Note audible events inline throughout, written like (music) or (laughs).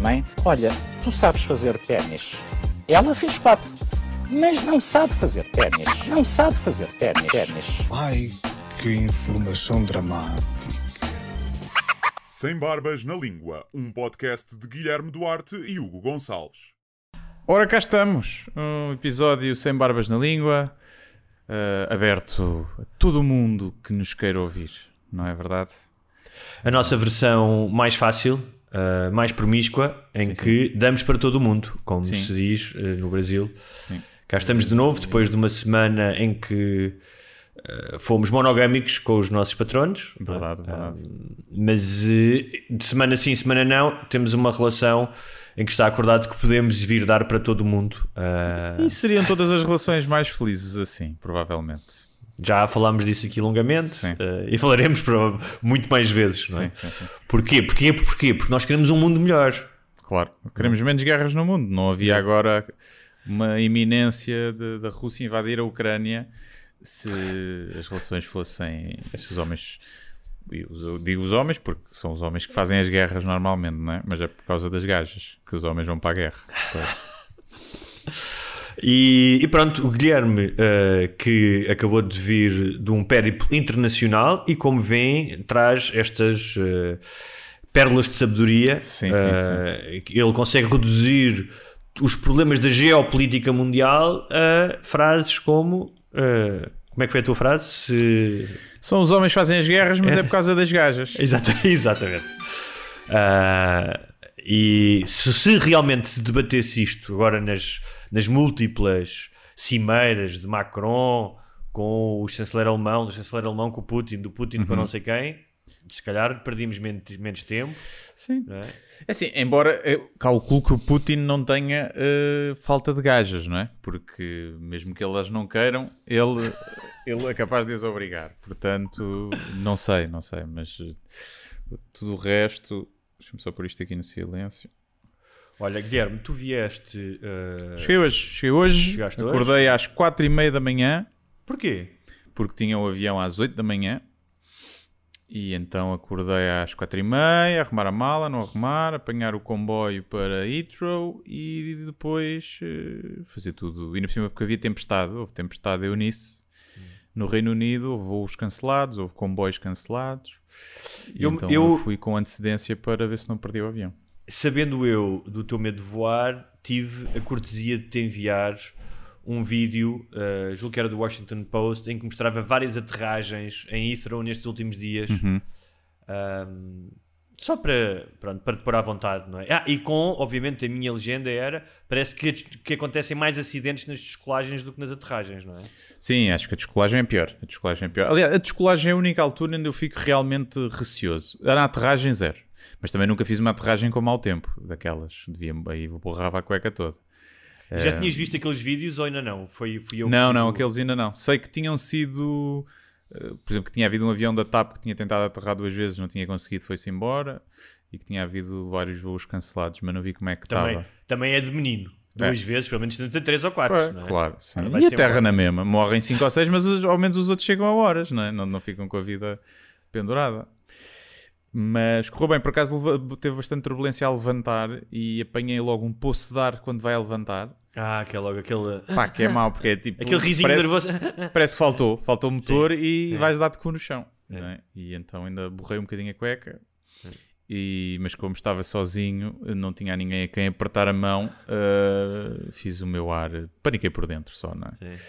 Mãe, olha, tu sabes fazer ténis. Ela fez quatro, mas não sabe fazer ténis. Não sabe fazer ténis. Ai, que informação dramática. Sem Barbas na Língua, um podcast de Guilherme Duarte e Hugo Gonçalves. Ora, cá estamos. Um episódio sem barbas na língua, eh, aberto a todo mundo que nos queira ouvir, não é verdade? A nossa versão mais fácil, uh, mais promíscua, em que damos para todo o mundo, como Sim. se diz uh, no Brasil. Sim. Cá estamos de novo, depois de uma semana em que uh, fomos monogâmicos com os nossos patronos. Verdade, verdade. Mas uh, de semana sim, semana não, temos uma relação em que está acordado que podemos vir dar para todo o mundo. Uh, E seriam todas as relações mais felizes assim, provavelmente. Já falámos disso aqui longamente uh, e falaremos para muito mais vezes. Não é? Sim, sim, sim. Porquê? Porquê? Porquê? Porque nós queremos um mundo melhor. Claro, queremos menos guerras no mundo. Não havia agora uma iminência da Rússia invadir a Ucrânia se as relações fossem. Se os homens. eu Digo os homens porque são os homens que fazem as guerras normalmente, não é? Mas é por causa das gajas que os homens vão para a guerra. (laughs) E, e pronto, o Guilherme, eh, que acabou de vir de um périplo internacional e, como vem, traz estas eh, pérolas de sabedoria. Sim, sim, Eh, que Ele consegue reduzir os problemas da geopolítica mundial a frases como. como é que foi a tua frase? Se- São os homens que fazem as guerras, mas é por causa das gajas. (laughs) Exata- exatamente. Ah, e se, se realmente se debatesse isto agora nas, nas múltiplas cimeiras de Macron com o chanceler alemão, do chanceler alemão com o Putin, do Putin com não sei quem, se calhar perdíamos menos, menos tempo. Sim. Não é? É assim, embora eu calculo que o Putin não tenha eh, falta de gajas, não é? Porque mesmo que elas não queiram, ele, (laughs) ele é capaz de as obrigar. Portanto, não sei, não sei, mas eh, tudo o resto. Deixa-me só pôr isto aqui no silêncio. Olha, Guilherme, tu vieste. ah, Cheguei hoje, cheguei hoje, Chegaste hoje? acordei às quatro e meia da manhã, Porquê? porque tinha o avião às 8 da manhã. E então acordei às quatro e meia, arrumar a mala, não arrumar, apanhar o comboio para Heathrow e depois eh, fazer tudo. E por cima porque havia tempestade, houve tempestade em Eunice. No Reino Unido houve voos cancelados, houve comboios cancelados. E Eu- então eu- eu fui com antecedência para ver se não perdi o avião. Sabendo eu do teu medo de voar, tive a cortesia de te enviar um vídeo, uh, julgo que era do Washington Post, em que mostrava várias aterragens em Heathrow nestes últimos dias. Uhum. Um, só para, pronto, para te pôr à vontade, não é? Ah, e com, obviamente, a minha legenda era: parece que, que acontecem mais acidentes nas descolagens do que nas aterragens, não é? Sim, acho que a descolagem é pior. A descolagem é pior. Aliás, a descolagem é a única altura onde eu fico realmente receoso. Na aterragem, zero. Mas também nunca fiz uma aterragem com mau tempo, daquelas. Devia, aí borrava a cueca toda. Já tinhas visto aqueles vídeos ou ainda não? Foi, fui eu que É. Não, tive não, aqueles ainda não. Sei que tinham sido. eh, Por exemplo, que tinha havido um avião da TAP que tinha tentado aterrar duas vezes, não tinha conseguido, foi-se embora. E que tinha havido vários voos cancelados, mas não vi como é que Também, estava. também é de menino. Duas vezes, pelo menos tenta três ou quatro. Não é? Claro, sim. Vai E a terra um- na mesma. Morrem 5 ou 6, mas os- ao menos os outros chegam a horas, não, é? não, não ficam com a vida pendurada. Mas correu bem, por acaso teve bastante turbulência a levantar e apanhei logo um poço de ar quando vai a levantar. Ah, que é logo aquele. Pá, que é mau, porque é tipo. Aquele risinho parece, nervoso. (laughs) Parece que faltou, faltou o motor e É. vais dar de cu no chão. É. é? E então ainda borrei um bocadinho a cueca. E, mas como estava sozinho, não tinha ninguém a quem apertar a mão, ah, fiz o meu ar, paniquei por dentro só, não é? Sim.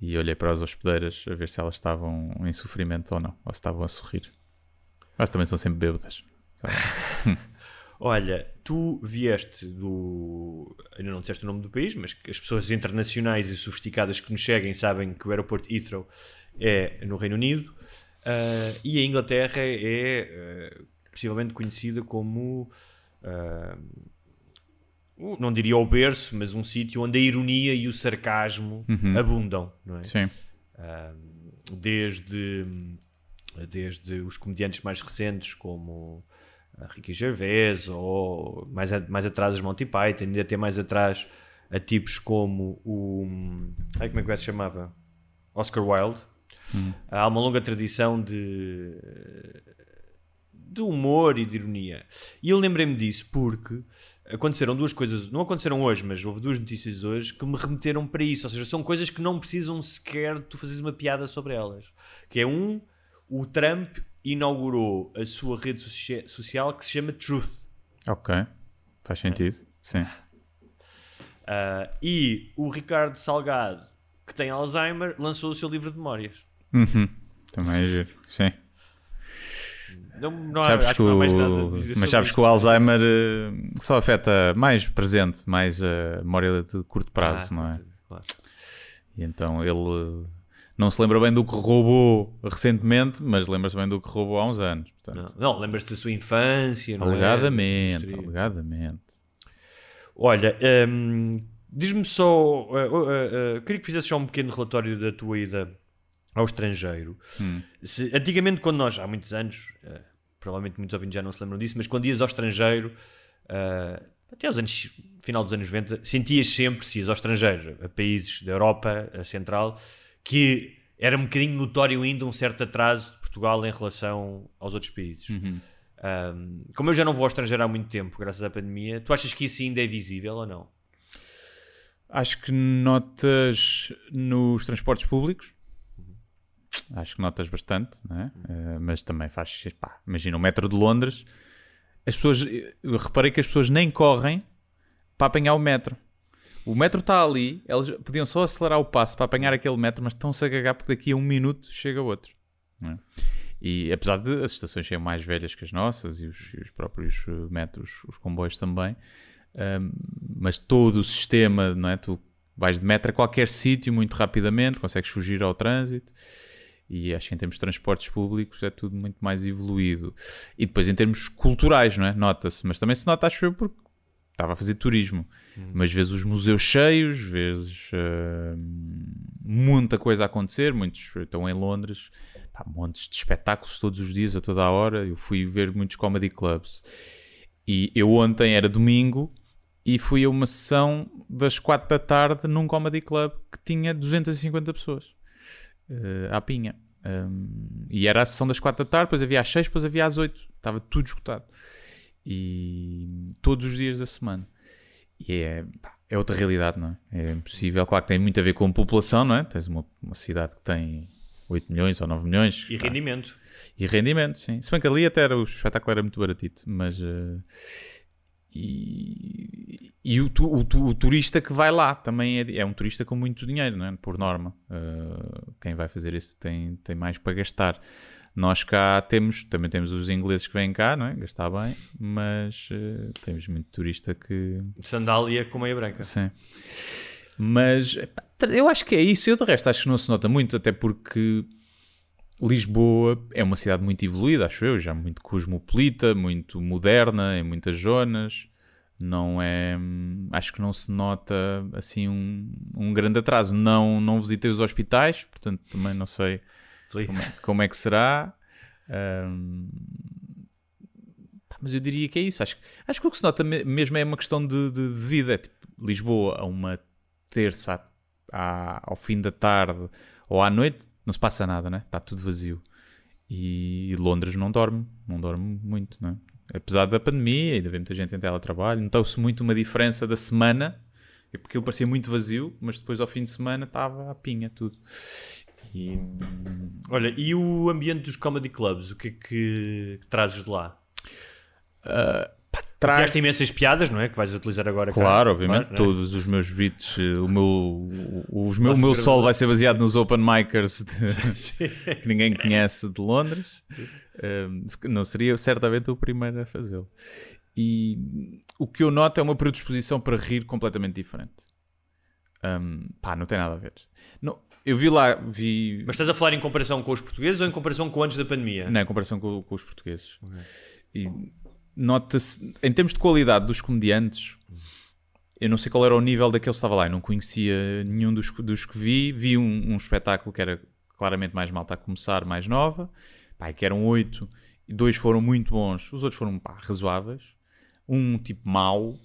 E olhei para as hospedeiras a ver se elas estavam em sofrimento ou não, ou se estavam a sorrir. Elas também são sempre bêbadas. (laughs) Olha, tu vieste do. Ainda não disseste o nome do país, mas as pessoas internacionais e sofisticadas que nos seguem sabem que o aeroporto Heathrow é no Reino Unido ah, e a Inglaterra é. ah, possivelmente conhecida como. o- não diria o berço, mas um sítio onde a ironia e o sarcasmo abundam, não é? Sim. Desde, desde os comediantes mais recentes, como a Ricky Gervais, ou mais, a- mais atrás os Monty Python, ainda até mais atrás a tipos como o. Ai, como é que se chamava? Oscar Wilde. Há uma longa tradição de, de humor e de ironia. E eu lembrei-me disso porque aconteceram duas coisas, não aconteceram hoje, mas houve duas notícias hoje que me remeteram para isso. Ou seja, são coisas que não precisam sequer de tu fazeres uma piada sobre elas. Que é um, o Trump inaugurou a sua rede socia- social que se chama Truth. Ok. Faz sentido. Sim. Ah, e o Ricardo Salgado, que tem Alzheimer, lançou o seu livro de memórias. Uhum. Também é giro. Sim. Não, não há, Sabes acho que que não há o... mais nada a dizer Mas sabes que o Alzheimer eh, só afeta mais presente, mais a memória de curto prazo, Ah, não é? claro. E então ele não se lembra bem do que roubou recentemente, mas lembra-se bem do que roubou há uns anos. Portanto, Não, não lembras-te da sua infância, não é? alegadamente, Distrito. alegadamente. Olha, hum, diz-me só, uh, uh, uh, uh, queria que fizesse só um pequeno relatório da tua ida ao estrangeiro. Hum. Se- antigamente, quando nós, há muitos anos, uh, provavelmente muitos ouvintes já não se lembram disso, mas quando ias ao estrangeiro, uh, até aos anos, final dos anos 90, sentias sempre, se ias ao estrangeiro, a países da Europa a Central, que era um bocadinho notório ainda um certo atraso de Portugal em relação aos outros países. Um, como eu já não vou ao estrangeiro há muito tempo, graças à pandemia, tu achas que isso ainda é visível ou não? Acho que notas nos transportes públicos. Acho que notas bastante, não é? Eh, mas também faz. Pá, imagina o metro de Londres. As pessoas. Eu reparei que as pessoas nem correm para apanhar o metro. O metro está ali, elas podiam só acelerar o passo para apanhar aquele metro, mas estão-se a cagar porque daqui a um minuto chega outro. é? E apesar de as estações serem mais velhas que as nossas e os, os próprios eh, metros, os comboios também, um, mas todo o sistema, não é? Tu vais de metro a qualquer sítio muito rapidamente, consegues fugir ao trânsito. E acho que em termos de transportes públicos é tudo muito mais evoluído. E depois em termos culturais, não é? Nota-se, mas também se nota, acho eu, porque estava a fazer turismo. Mas vês os museus cheios, vês hum, muita coisa a acontecer. Muitos estão em Londres, pá, montes de espetáculos todos os dias, a toda a hora. Eu fui ver muitos comedy clubs. E eu ontem era domingo e fui a uma sessão das 4 da tarde num comedy club que tinha 250 pessoas eh, à pinha. Um, e era a sessão das 4 da tarde, depois havia às 6, depois havia às 8. Estava tudo esgotado. E todos os dias da semana. E é, pá, é outra realidade, não é? É impossível. Claro que tem muito a ver com a população, não é? Tens uma, uma cidade que tem 8 milhões ou 9 milhões. E pá, rendimento. e rendimento, sim. Se bem que ali até era, o espetáculo era muito baratito, mas. eh, e e o, tu- o tu- o turista que vai lá também é, é um turista com muito dinheiro, não é? por norma. Eh, quem vai fazer isso tem, tem mais para gastar. Nós cá temos, também temos os ingleses que vêm cá, não é? Gastar bem, mas eh, temos muito turista que. Sandália com meia branca. Sim. Mas epá, eu acho que é isso. Eu de resto acho que não se nota muito, até porque Lisboa é uma cidade muito evoluída, acho eu, já muito cosmopolita, muito moderna em muitas zonas. Não é. Acho que não se nota assim um, um grande atraso. Não, não visitei os hospitais, portanto também não sei como é, como é que será. Pá, mas eu diria que é isso. Acho, acho que o que se nota me- mesmo é uma questão de, de- de vida. É tipo Lisboa a uma terça à- à- ao fim da tarde ou à noite, não se passa nada, né? Está tudo vazio. E Londres não dorme, não dorme muito, não é? Apesar da pandemia, ainda vê muita gente em teletrabalho, notou-se muito uma diferença da semana, é porque ele parecia muito vazio, mas depois ao fim de semana estava a pinha tudo. E Olha, e o ambiente dos comedy clubs, o que é que trazes de lá? traz Criaste imensas piadas, não é? Que vais utilizar agora cá. Claro, obviamente, Claro, não é? todos os meus beats, eh, o meu, o, os meu, o meu solo vai ser baseado nos open micers de- (laughs) (laughs) que ninguém conhece de Londres. Um, se- não seria certamente o primeiro a fazê-lo. E o que eu noto é uma predisposição para rir completamente diferente. Um, pá, não tem nada a ver. Não, eu vi lá, vi. Mas estás a falar em comparação com os portugueses ou em comparação com antes da pandemia? Não, em comparação com, com os portugueses. E nota-se, em termos de qualidade dos comediantes, eu não sei qual era o nível daquele que estava lá. Eu não conhecia nenhum dos, dos que vi. Vi um, um espetáculo que era claramente mais malta a começar, mais nova. Pá, que eram oito. E dois foram muito bons. Os outros foram pá, razoáveis. Um tipo mau.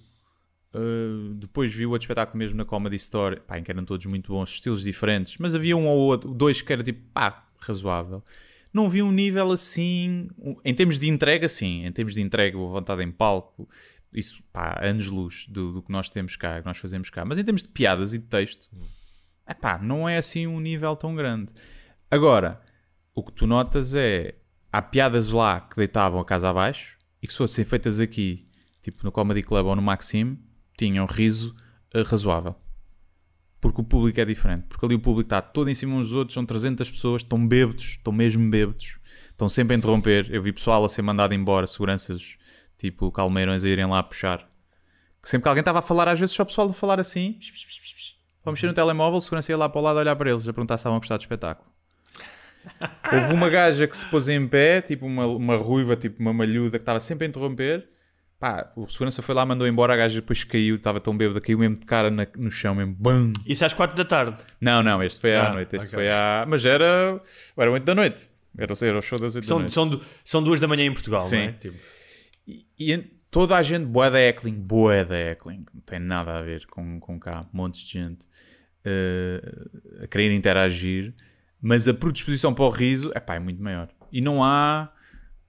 Uh, depois vi o outro espetáculo mesmo na Comedy Store, pá, em que eram todos muito bons, estilos diferentes, mas havia um ou outro, dois que era tipo, pá, razoável. Não vi um nível assim, em termos de entrega, sim, em termos de entrega, boa vontade em palco, isso, pá, anos-luz do, do que nós temos cá, que nós fazemos cá. Mas em termos de piadas e de texto, é pá, não é assim um nível tão grande. Agora, o que tu notas é, há piadas lá que deitavam a casa abaixo e que se fossem feitas aqui, tipo no Comedy Club ou no Maxime, tinham riso eh, razoável. Porque o público é diferente. Porque ali o público está todo em cima uns dos outros, são 300 pessoas, estão bêbados, estão mesmo bêbados, estão sempre a interromper. Eu vi pessoal a ser mandado embora, seguranças tipo calmeirões a irem lá a puxar. Que sempre que alguém estava a falar, às vezes só o pessoal a falar assim, a mexer no telemóvel, segurança ia lá para o lado a olhar para eles, a perguntar se estavam a gostar do espetáculo. Houve uma gaja que se pôs em pé, tipo uma, uma ruiva, tipo uma malhuda, que estava sempre a interromper. Pá, o segurança foi lá, mandou embora, a gaja depois caiu, estava tão bêbada, caiu mesmo de cara na- no chão, mesmo. Bam! Isso às 4 da tarde. Não, não, este foi à Ah, noite. Este ok. foi à. Mas era. Era 8 da noite. Era, era o show das 8 da São, noite. são, du- são duas da manhã em Portugal, Sim. não é? Tipo, E, e toda a gente, boa da Eckling, boa da Eckling, não tem nada a ver com, com cá, montes de gente eh, a querer interagir, mas a predisposição para o riso epá, é muito maior. E não há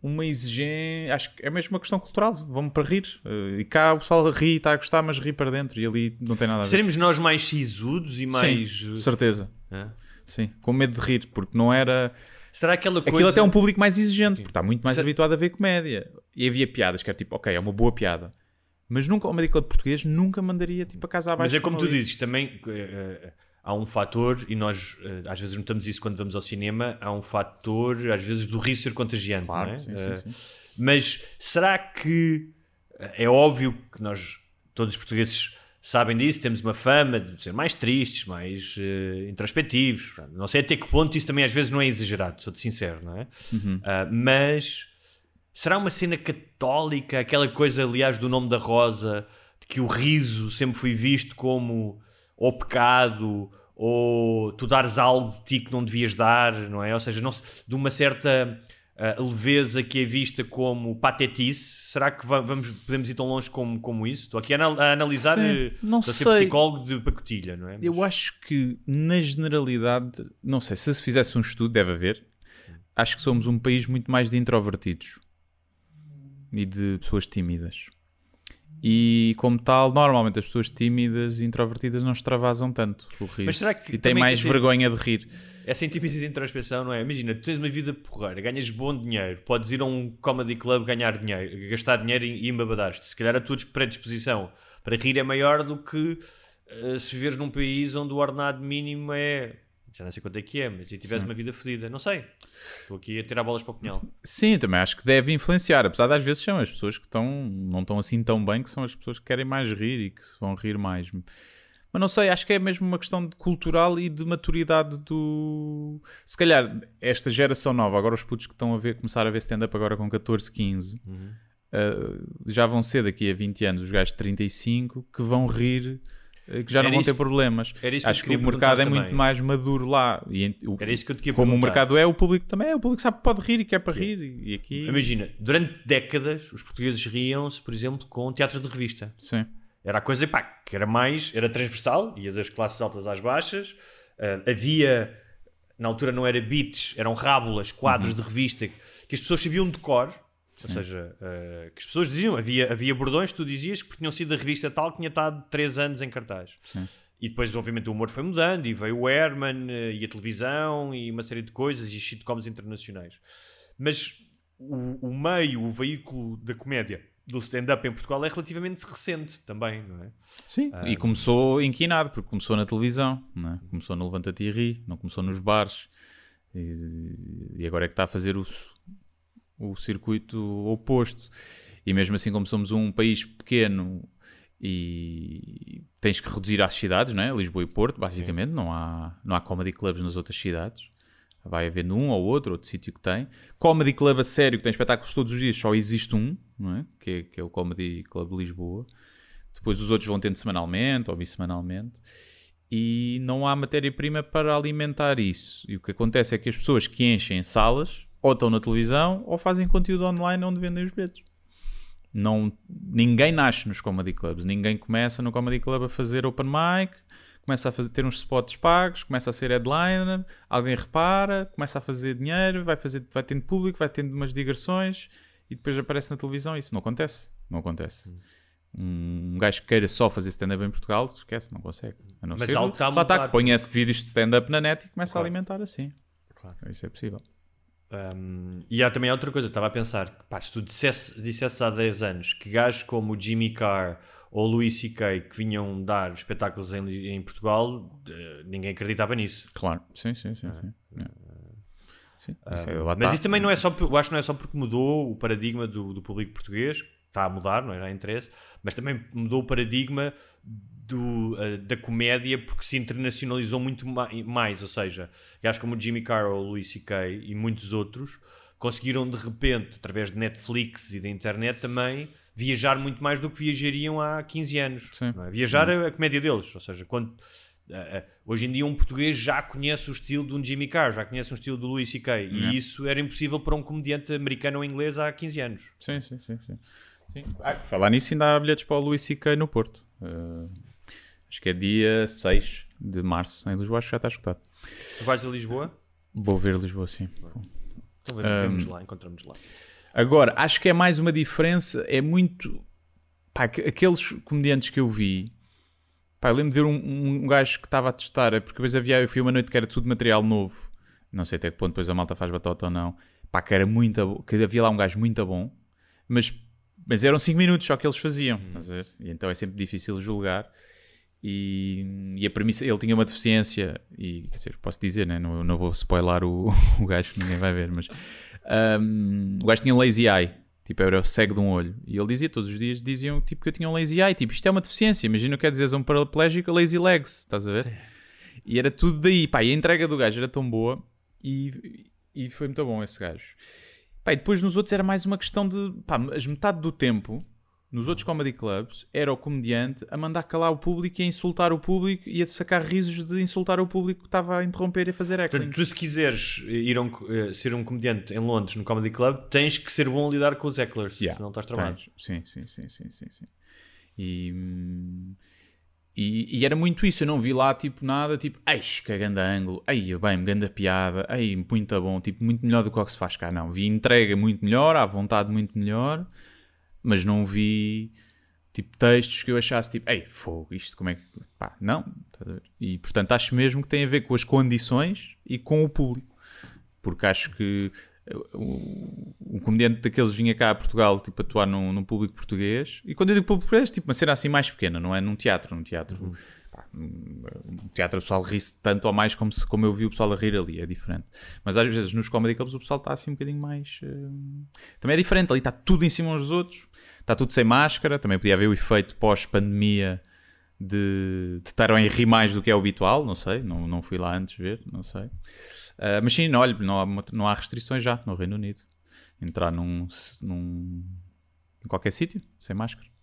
uma exigência, acho que é mesmo uma questão cultural, vamos para rir. Eh, e cá o pessoal ri e está a gostar, mas ri para dentro, e ali não tem nada a ver. seremos nós mais sisudos e mais. Sim, uh, certeza. é? Sim, com medo de rir, porque não era. Será aquela coisa. Aquilo até é um público mais exigente, porque está muito mais habituado a ver comédia. E havia piadas que era tipo, ok, é uma boa piada. Mas nunca, o Comedy Club português nunca mandaria tipo a casa abaixo. Mas é como tu ali. dizes, também eh, eh, há um fator, e nós eh, às vezes notamos isso quando vamos ao cinema, há um fator, às vezes, do riso ser contagiante. Claro, é? sim, Eh, sim, sim. Mas será que eh, é óbvio que nós, todos os portugueses, sabem disso, temos uma fama de ser mais tristes, mais eh, introspectivos. Não sei até que ponto isso também às vezes não é exagerado, sou-te sincero, não é? Uhum. Ah, mas será uma cena católica, aquela coisa, aliás, do nome da Rosa, de que o riso sempre foi visto como ou pecado, ou tu dares algo de ti que não devias dar, não é? Ou seja, não se- de uma certa ah, leveza que é vista como patetice. Será que va- vamos, podemos ir tão longe como, como isso? Estou aqui a, anal- a analisar, Sim, eh, não estou a ser sei. psicólogo de pacotilha, não é? Eu acho que, na generalidade, não sei, se se fizesse um estudo, deve haver, acho que somos um país muito mais de introvertidos e de pessoas tímidas. E, como tal, normalmente as pessoas tímidas e introvertidas não extravasam tanto o riso. Mas será que e têm mais vergonha de rir. Essa intimidade de introspeção, não é? Imagina, tu tens uma vida porreira, ganhas bom dinheiro, podes ir a um comedy club ganhar dinheiro, gastar dinheiro e, embabadar-te. Se calhar a tua predisposição para rir é maior do que eh, se viveres num país onde o ordenado mínimo é. Já não sei quanto é que é, mas e tiveres uma vida fodida. Não sei. Estou aqui a tirar bolas para o punhal. Sim, também acho que deve influenciar, apesar de às vezes são as pessoas que estão, não estão assim tão bem, que são as pessoas que querem mais rir e que se vão rir mais. Mas não sei, acho que é mesmo uma questão de cultural e de maturidade do. Se calhar, esta geração nova, agora os putos que estão a ver, começar a ver stand-up agora com 14, 15, uh, já vão ser daqui a 20 anos os gajos de 35 que vão rir. Uh, Que já não Era vão isso- ter problemas. que Acho que queria o mercado é muito mais maduro lá. E o- Era isso que eu te queria como o perguntar. mercado é, o público também é. O público sabe que pode rir e quer para rir. E aqui. Imagina, durante décadas os portugueses riam-se, por exemplo, com teatro de revista. Sim. Era a coisa pá, que era mais, era transversal, ia das classes altas às baixas. Ah, havia, na altura não era bits, eram rábulas, quadros Uhum. de revista que as pessoas sabiam de cor. Ou seja, ah, que as pessoas diziam, havia, havia bordões que tu dizias que tinham sido da revista tal que tinha estado 3 anos em cartaz. E depois, obviamente, o humor foi mudando e veio o Herman eh, e a televisão e uma série de coisas e sitcoms internacionais. Mas o, o meio, o veículo da comédia do stand-up em Portugal é relativamente recente também, não é? Sim, e começou inquinado, porque começou na televisão, não é? começou no Levanta-te e Ri, não começou nos bares, e, e agora é que está a fazer o, o circuito oposto. E mesmo assim, como somos um país pequeno e tens que reduzir às cidades, não é? Lisboa e Porto, basicamente, não há, não há comedy clubs nas outras cidades. Vai haver num ou outro, outro sítio que tem. Comedy Club a sério, que tem espetáculos todos os dias, só existe um, não é? Que, é, que é o Comedy Club de Lisboa. Depois os outros vão tendo semanalmente ou bissemanalmente. E não há matéria-prima para alimentar isso. E o que acontece é que as pessoas que enchem salas ou estão na televisão ou fazem conteúdo online onde vendem os bilhetes. Não, ninguém nasce nos comedy clubs, ninguém começa no comedy club a fazer open mic, começa a fazer, ter uns spots pagos, começa a ser headliner, alguém repara, começa a fazer dinheiro, vai, fazer, vai tendo público, vai tendo umas digressões e depois aparece na televisão. Isso não acontece. Não acontece. Um gajo que queira só fazer stand-up em Portugal, esquece, não consegue. A não Mas ser, algo está lá está, que esse vídeos de stand-up na net e começa Claro. a alimentar assim. Claro. Isso é possível. Um, e há também outra coisa, estava a pensar, que, pá, se tu dissesse, dissesse há 10 anos que gajos como o Jimmy Carr ou o Louis C.K. que vinham dar espetáculos em, em Portugal, eh, ninguém acreditava nisso. Claro, sim, sim, sim. sim. É. Sim, isso é- mas isso também não é só, eu acho que não é só porque mudou o paradigma do, do público português, está a mudar, não era interesse, mas também mudou o paradigma do, eh, da comédia porque se internacionalizou muito ma- mais, ou seja, gajos como o Jimmy Carr ou o Louis C.K. e muitos outros conseguiram de repente, através de Netflix e da internet também, viajar muito mais do que viajariam há 15 anos. Sim. não é? Viajar é a comédia deles, ou seja, quando eh, eh, hoje em dia um português já conhece o estilo de um Jimmy Carr, já conhece o estilo do Louis C.K. E Yeah. isso era impossível para um comediante americano ou inglês há 15 anos. Sim, sim, sim. sim. Sim. Ah, falar nisso, ainda há bilhetes para o Luís C.K. no Porto. Acho que é dia 6 de março em Lisboa, acho que já está escutado. Tu vais a Lisboa? Vou ver Lisboa, sim. Então vemos lá, encontramos lá. Agora, acho que é mais uma diferença, é muito... Pá, que- aqueles comediantes que eu vi... Pá, eu lembro de ver um, um gajo que estava a testar, porque depois havia, eu fui uma noite que era tudo material novo. Não sei até que ponto depois a malta faz batota ou não. Pá, que era muito que havia lá um gajo muito bom, mas, mas eram 5 minutos só que eles faziam, ver? E então é sempre difícil julgar. E, e a premissa, ele tinha uma deficiência, e quer dizer, posso dizer, né? não, não vou spoiler o, (laughs) o gajo que ninguém vai ver, mas um, o gajo tinha lazy eye, tipo, era cego de um olho. E ele dizia, todos os dias diziam tipo, que eu tinha um lazy eye, tipo, isto é uma deficiência. Imagina o que é dizer a um paraplégico, lazy legs, estás a ver? E era tudo daí, pá, e a entrega do gajo era tão boa e, e foi muito bom esse gajo. Pá, e depois nos outros era mais uma questão de, pá, as metade do tempo, nos outros comedy clubs, era o comediante a mandar calar o público e a insultar o público e a sacar risos de insultar o público que estava a interromper e a fazer acting. Portanto, tu se quiseres ir a um, eh, ser um comediante em Londres no Comedy Club, tens que ser bom a lidar com os hecklers, Yeah, senão estás tens. Sim, sim, sim, sim, sim, sim. E, hum, e, e era muito isso, eu não vi lá tipo nada, tipo, ai, que ganda ângulo, ai, bem, ganda piada, ai, muito bom, tipo, muito melhor do que o que se faz cá, não. Vi entrega muito melhor, à vontade muito melhor, mas não vi tipo textos que eu achasse tipo, ei, fogo, isto como é que. Pá, não. E portanto acho mesmo que tem a ver com as condições e com o público. Porque acho que um comediante daqueles vinha cá a Portugal tipo, atuar num, num público português. E quando eu digo público português, tipo uma cena assim mais pequena, não é num teatro. Num teatro, pá, num teatro o pessoal ri-se tanto ou mais como, se, como eu vi o pessoal a rir ali, é diferente. Mas às vezes nos comedy clubs o pessoal está assim um bocadinho mais. uh, Também é diferente, ali está tudo em cima uns dos outros, está tudo sem máscara. Também podia haver o efeito pós-pandemia de, de estar a rir mais do que é o habitual, não sei, não, não fui lá antes ver, não sei. Uh, mas sim, olha, não há, não há restrições já no Reino Unido. Entrar num, num em qualquer sítio, sem máscara.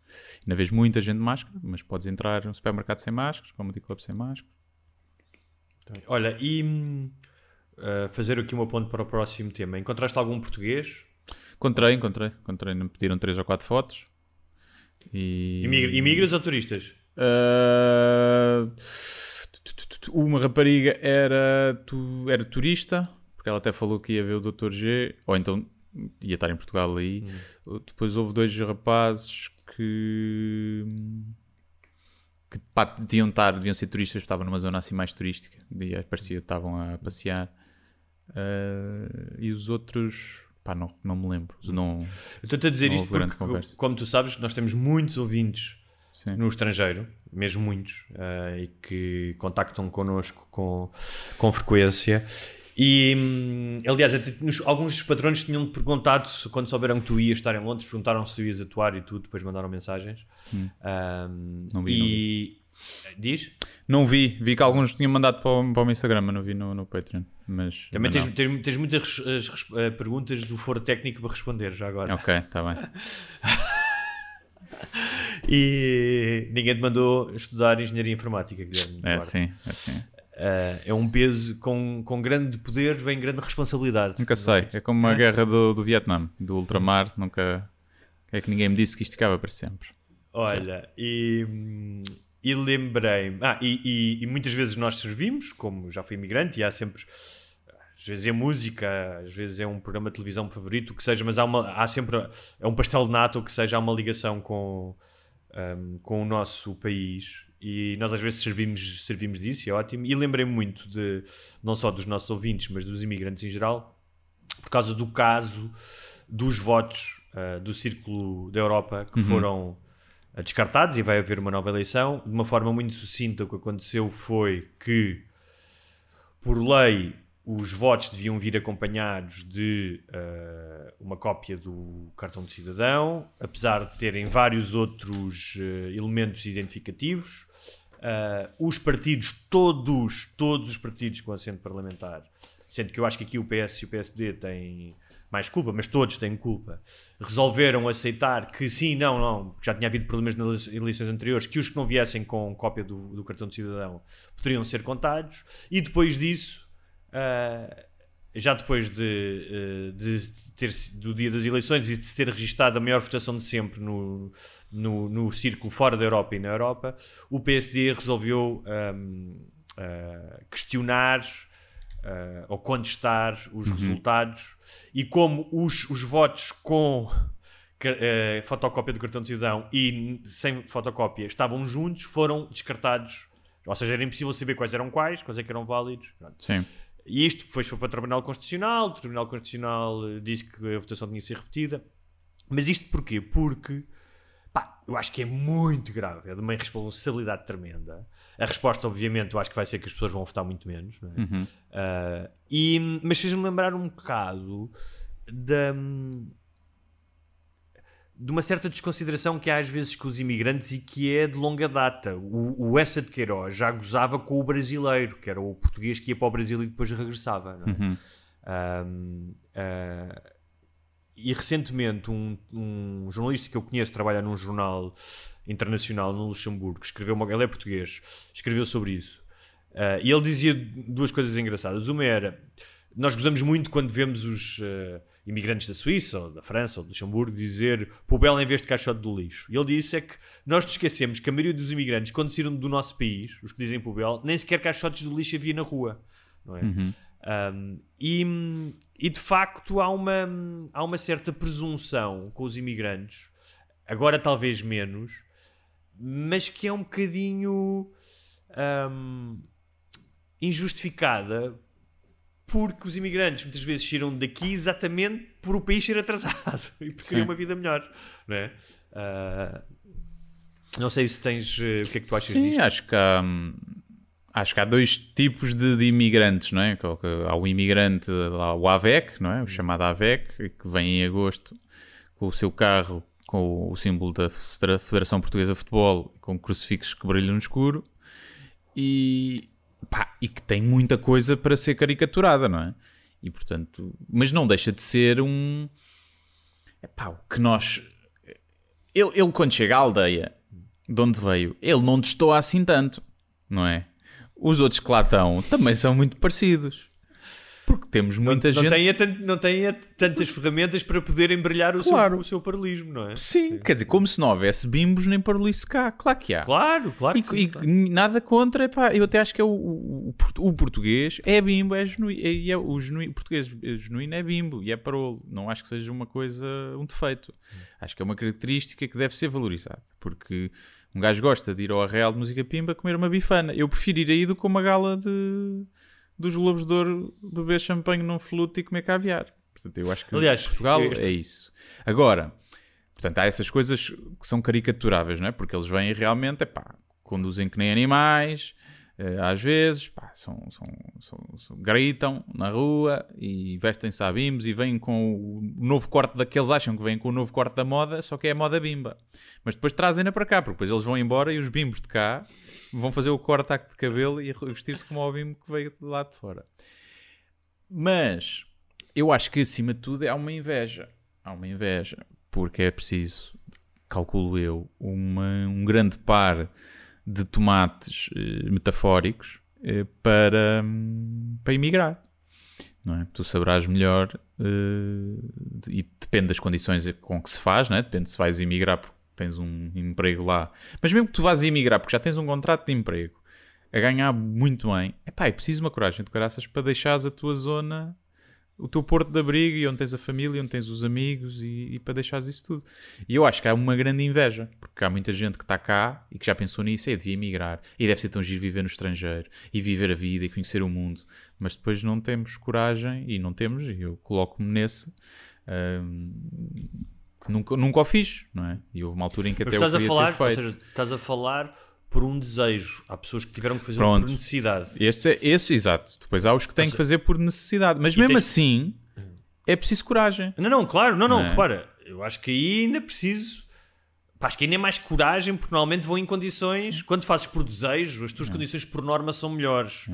Ainda vês muita gente de máscara, mas podes entrar no supermercado sem máscara, comedy club sem máscara. Olha, e hum, uh, fazer aqui uma ponte para o próximo tema. Encontraste algum português? Encontrei, encontrei, encontrei, me pediram 3 ou 4 fotos. E... Imigra- Imigras ou turistas? Uh, Uma rapariga era, tu, era turista, porque ela até falou que ia ver o Dr. G, ou então ia estar em Portugal aí. Depois houve dois rapazes que, que pá, deviam, estar, deviam ser turistas, estavam numa zona assim mais turística, e parecia que estavam a passear. Uh, e os outros, pá, não, não me lembro. Não, estou-te a dizer isto porque, conversa. como tu sabes, nós temos muitos ouvintes sim. no estrangeiro, mesmo muitos, eh, e que contactam connosco com, com frequência. E, hum, aliás, até nos- alguns dos patrões tinham perguntado se, quando souberam que tu ias estar em Londres, perguntaram se tu ias atuar e tudo, depois mandaram mensagens. Um, Hum. Não vi, e Diz? Não vi, vi que alguns tinham mandado para o, para o meu Instagram, mas não vi no, no Patreon. Mas, Também mas tens, não. tens, tens muitas res- as res- eh, perguntas do foro técnico para responder já agora. Ok, está bem. (laughs) E ninguém te mandou estudar engenharia informática, Guilherme. É assim, é assim. Eh, é um peso com, com grande poder, vem grande responsabilidade. Nunca sei. É como a guerra do, do Vietnã, do ultramar. Nunca. É que ninguém me disse que isto ficava para sempre. Olha, e, e lembrei-me. Ah, e, e- e muitas vezes nós servimos, como já fui imigrante, e há sempre. Às vezes é música, às vezes é um programa de televisão favorito, o que seja, mas há, uma, há sempre. É um pastel de nata, ou que seja, há uma ligação com, hum, com o nosso país. E nós às vezes servimos, servimos disso, e é ótimo. E lembrei-me muito de, não só dos nossos ouvintes, mas dos imigrantes em geral, por causa do caso dos votos ah, do Círculo da Europa que foram ah, descartados e vai haver uma nova eleição. De uma forma muito sucinta, o que aconteceu foi que, por lei, os votos deviam vir acompanhados de ah, uma cópia do cartão de cidadão, apesar de terem vários outros ah, elementos identificativos. Ah, os partidos, todos, todos os partidos com assento parlamentar, sendo que eu acho que aqui o PS e o PSD têm mais culpa, mas todos têm culpa, resolveram aceitar que sim, não, não, já tinha havido problemas nas eleições anteriores, que os que não viessem com cópia do, do cartão de cidadão poderiam ser contados, e depois disso, ah, já depois de, eh, de ter, do dia das eleições e de se ter registado a maior votação de sempre no, no, no círculo fora da Europa e na Europa, o PSD resolveu ahm, ah, questionar ah, ou contestar os resultados e como os, os votos com fotocópia do cartão de cidadão e sem fotocópia estavam juntos, foram descartados. Ou seja, era impossível saber quais eram quais, quais é que eram válidos. Pronto. Sim. E isto foi, foi para o Tribunal Constitucional, o Tribunal Constitucional eh, disse que a votação tinha que ser repetida. Mas isto porquê? Porque pá, eu acho que é muito grave, é de uma responsabilidade tremenda. A resposta, obviamente, eu acho que vai ser que as pessoas vão votar muito menos, não é? Ah, e, mas fez-me lembrar um bocado da, de uma certa desconsideração que há às vezes com os imigrantes e que é de longa data. O, o Essa de Queiroz já gozava com o brasileiro, que era o português que ia para o Brasil e depois regressava. É? Ahm, ah, e recentemente um, um jornalista que eu conheço trabalha num jornal internacional no Luxemburgo, escreveu uma, ele é português, escreveu sobre isso. Ah, e ele dizia duas coisas engraçadas. Uma era, nós gozamos muito quando vemos os ah, imigrantes da Suíça, ou da França, ou do Luxemburgo, dizer Pobel em vez de caixote do lixo. E ele disse é que nós nos esquecemos que a maioria dos imigrantes, quando saíram do nosso país, os que dizem Pobel, nem sequer caixotes de lixo havia na rua. Não é? Um, e, e de facto há uma, há uma certa presunção com os imigrantes, agora talvez menos, mas que é um bocadinho um, injustificada porque os imigrantes muitas vezes saíram daqui exatamente por o país ser atrasado (laughs) e por querer uma vida melhor, não é? Ah, não sei se tens. eh, o que é que tu achas Sim, disto? acho que há, hum, acho que há dois tipos de, de imigrantes, não é? Que Há o imigrante, lá, o AVEC, não é? O chamado AVEC, que vem em agosto com o seu carro com o símbolo da Federa- Federação Portuguesa de Futebol, com crucifixos que brilham no escuro e, pá, e que tem muita coisa para ser caricaturada, não é? E portanto, mas não deixa de ser um. O que nós. Ele, ele, quando chega à aldeia de onde veio, ele não destoa assim tanto, não é? Os outros que lá estão também são muito parecidos. Porque temos muita não, gente. A tant- não tem a tantas ferramentas para poderem brilhar o, Claro. seu, o seu paralelismo, não é? Sim, quer dizer, como se não houvesse bimbos nem parolice cá. Claro que há. Claro, claro. E, que sim, e claro. nada contra, epá, eu até acho que é o, o, o portu- o português é bimbo, é genuíno, é, é o genuíno, o português genuíno é bimbo e é parolo. Não acho que seja uma coisa, um defeito. Acho que é uma característica que deve ser valorizada, porque um gajo gosta de ir ao Arreal de Música Pimba comer uma bifana. Eu prefiro ir aí do que uma gala de, dos Globos de Ouro, beber champanhe num flute e comer caviar. Portanto, eu acho que Aliás, Portugal este- é isso. Agora, Portanto, há essas coisas que são caricaturáveis, não é? Porque eles vêm realmente, epá, conduzem que nem animais, às vezes, pá, são, são, são- são- gritam na rua e vestem-se a bimbos e vêm com o novo corte daqueles acham que vêm com o novo corte da moda, só que é a moda bimba. Mas depois trazem-na para cá, porque depois eles vão embora e os bimbos de cá vão fazer o corte de cabelo e vestir-se como o bimbo que veio de lá de fora. Mas eu acho que acima de tudo há uma inveja. Há uma inveja, porque é preciso, calculo eu, uma- um grande par de tomates eh, metafóricos eh, para, para emigrar. Não é? Tu saberás melhor eh, e depende das condições com que se faz, não é? depende se vais emigrar porque tens um emprego lá. Mas mesmo que tu vás emigrar porque já tens um contrato de emprego a ganhar muito bem, epá, é preciso uma coragem de caraças para deixares a tua zona, o teu porto de abrigo e onde tens a família, onde tens os amigos e, e para deixares isso tudo. E eu acho que há uma grande inveja, porque há muita gente que está cá e que já pensou nisso, e devia emigrar, e deve ser tão giro viver no estrangeiro, e viver a vida e conhecer o mundo, mas depois não temos coragem, e não temos, e eu coloco-me nesse, hum, que nunca, nunca o fiz, não é? E houve uma altura em que Mas até eu estás a queria falar, ter ou feito. seja, estás a falar por um desejo. Há pessoas que tiveram que fazer por necessidade. Esse, é- esse, exato. Depois há os que têm que fazer por necessidade. Mas mesmo tens- assim, é preciso coragem. Não, não, claro, não, não, Não é? repara, eu acho que aí ainda preciso. Pá, acho que ainda é mais coragem, porque normalmente vão em condições. Quando fazes por desejo, as tuas condições por norma são melhores.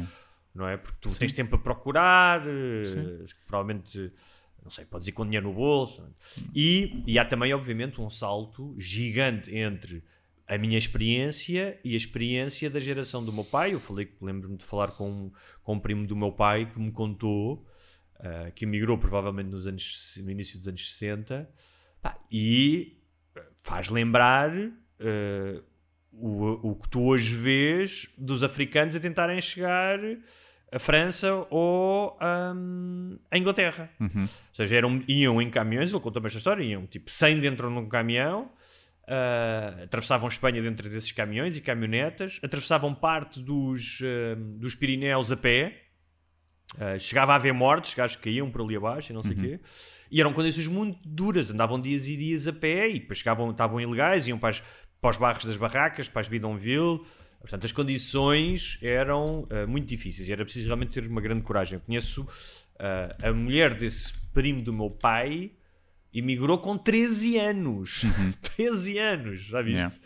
Não é? Porque tu tens tempo para procurar, eh, provavelmente, não sei, podes ir com dinheiro no bolso. E, e há também, obviamente, um salto gigante entre a minha experiência e a experiência da geração do meu pai. Eu falei, lembro-me de falar com, com um primo do meu pai que me contou uh, que emigrou provavelmente nos anos, no início dos anos 60 pá, e uh, faz lembrar uh, o, o que tu hoje vês dos africanos a tentarem chegar a França ou um, a Inglaterra. Uhum. Ou seja, eram, iam em caminhões, ele contou-me esta história, iam tipo 100 dentro de um caminhão, uh, atravessavam Espanha dentro desses caminhões e caminhonetas, atravessavam parte dos, uh, dos Pirineus a pé, uh, chegava a haver mortes, gajos que caíam por ali abaixo e não sei o Uhum. quê, e eram condições muito duras, andavam dias e dias a pé e depois chegavam, estavam ilegais, iam para, as, para os barros das barracas, para as Bidonville, Portanto, as condições eram muito difíceis e era preciso realmente ter uma grande coragem. Eu conheço a mulher desse primo do meu pai emigrou com 13 anos. (laughs) 13 anos, já viste? Yeah.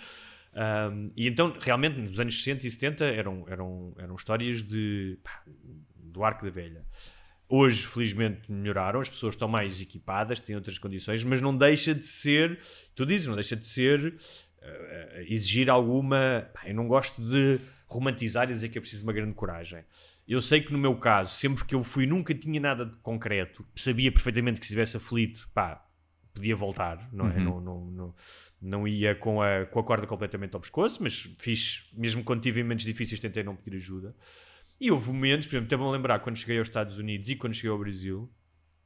Um, e então, realmente, nos anos 60 e 70 eram, eram, eram histórias de, pá, do arco da velha. Hoje, felizmente, melhoraram, as pessoas estão mais equipadas, têm outras condições, mas não deixa de ser, tu dizes, não deixa de ser uh, exigir alguma. Pá, eu não gosto de romantizar e dizer que é preciso uma grande coragem. Eu sei que no meu caso, sempre que eu fui, nunca tinha nada de concreto, sabia perfeitamente que se estivesse aflito, pá, podia voltar, não é? Uhum. Não, não, não, não ia com a, com a corda completamente ao pescoço, mas fiz, mesmo quando tive momentos difíceis, tentei não pedir ajuda. E houve momentos, por exemplo, estava a lembrar quando cheguei aos Estados Unidos e quando cheguei ao Brasil,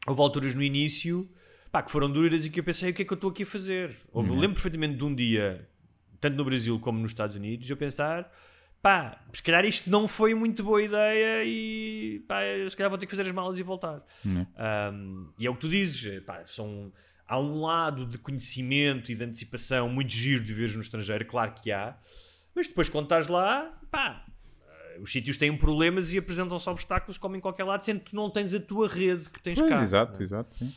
houve alturas no início pá, que foram duras e que eu pensei, o que é que eu estou aqui a fazer? Houve, Uhum. Lembro perfeitamente de um dia, tanto no Brasil como nos Estados Unidos, eu pensar, pá, se calhar isto não foi muito boa ideia e pá, se calhar vou ter que fazer as malas e voltar. Uhum. Um, e é o que tu dizes, pá, são, há um lado de conhecimento e de antecipação muito giro de viveres no estrangeiro, claro que há, mas depois quando estás lá, pá, eh, os sítios têm problemas e apresentam-se obstáculos como em qualquer lado, sendo que tu não tens a tua rede que tens Pois, cá. exato, né? exato. sim.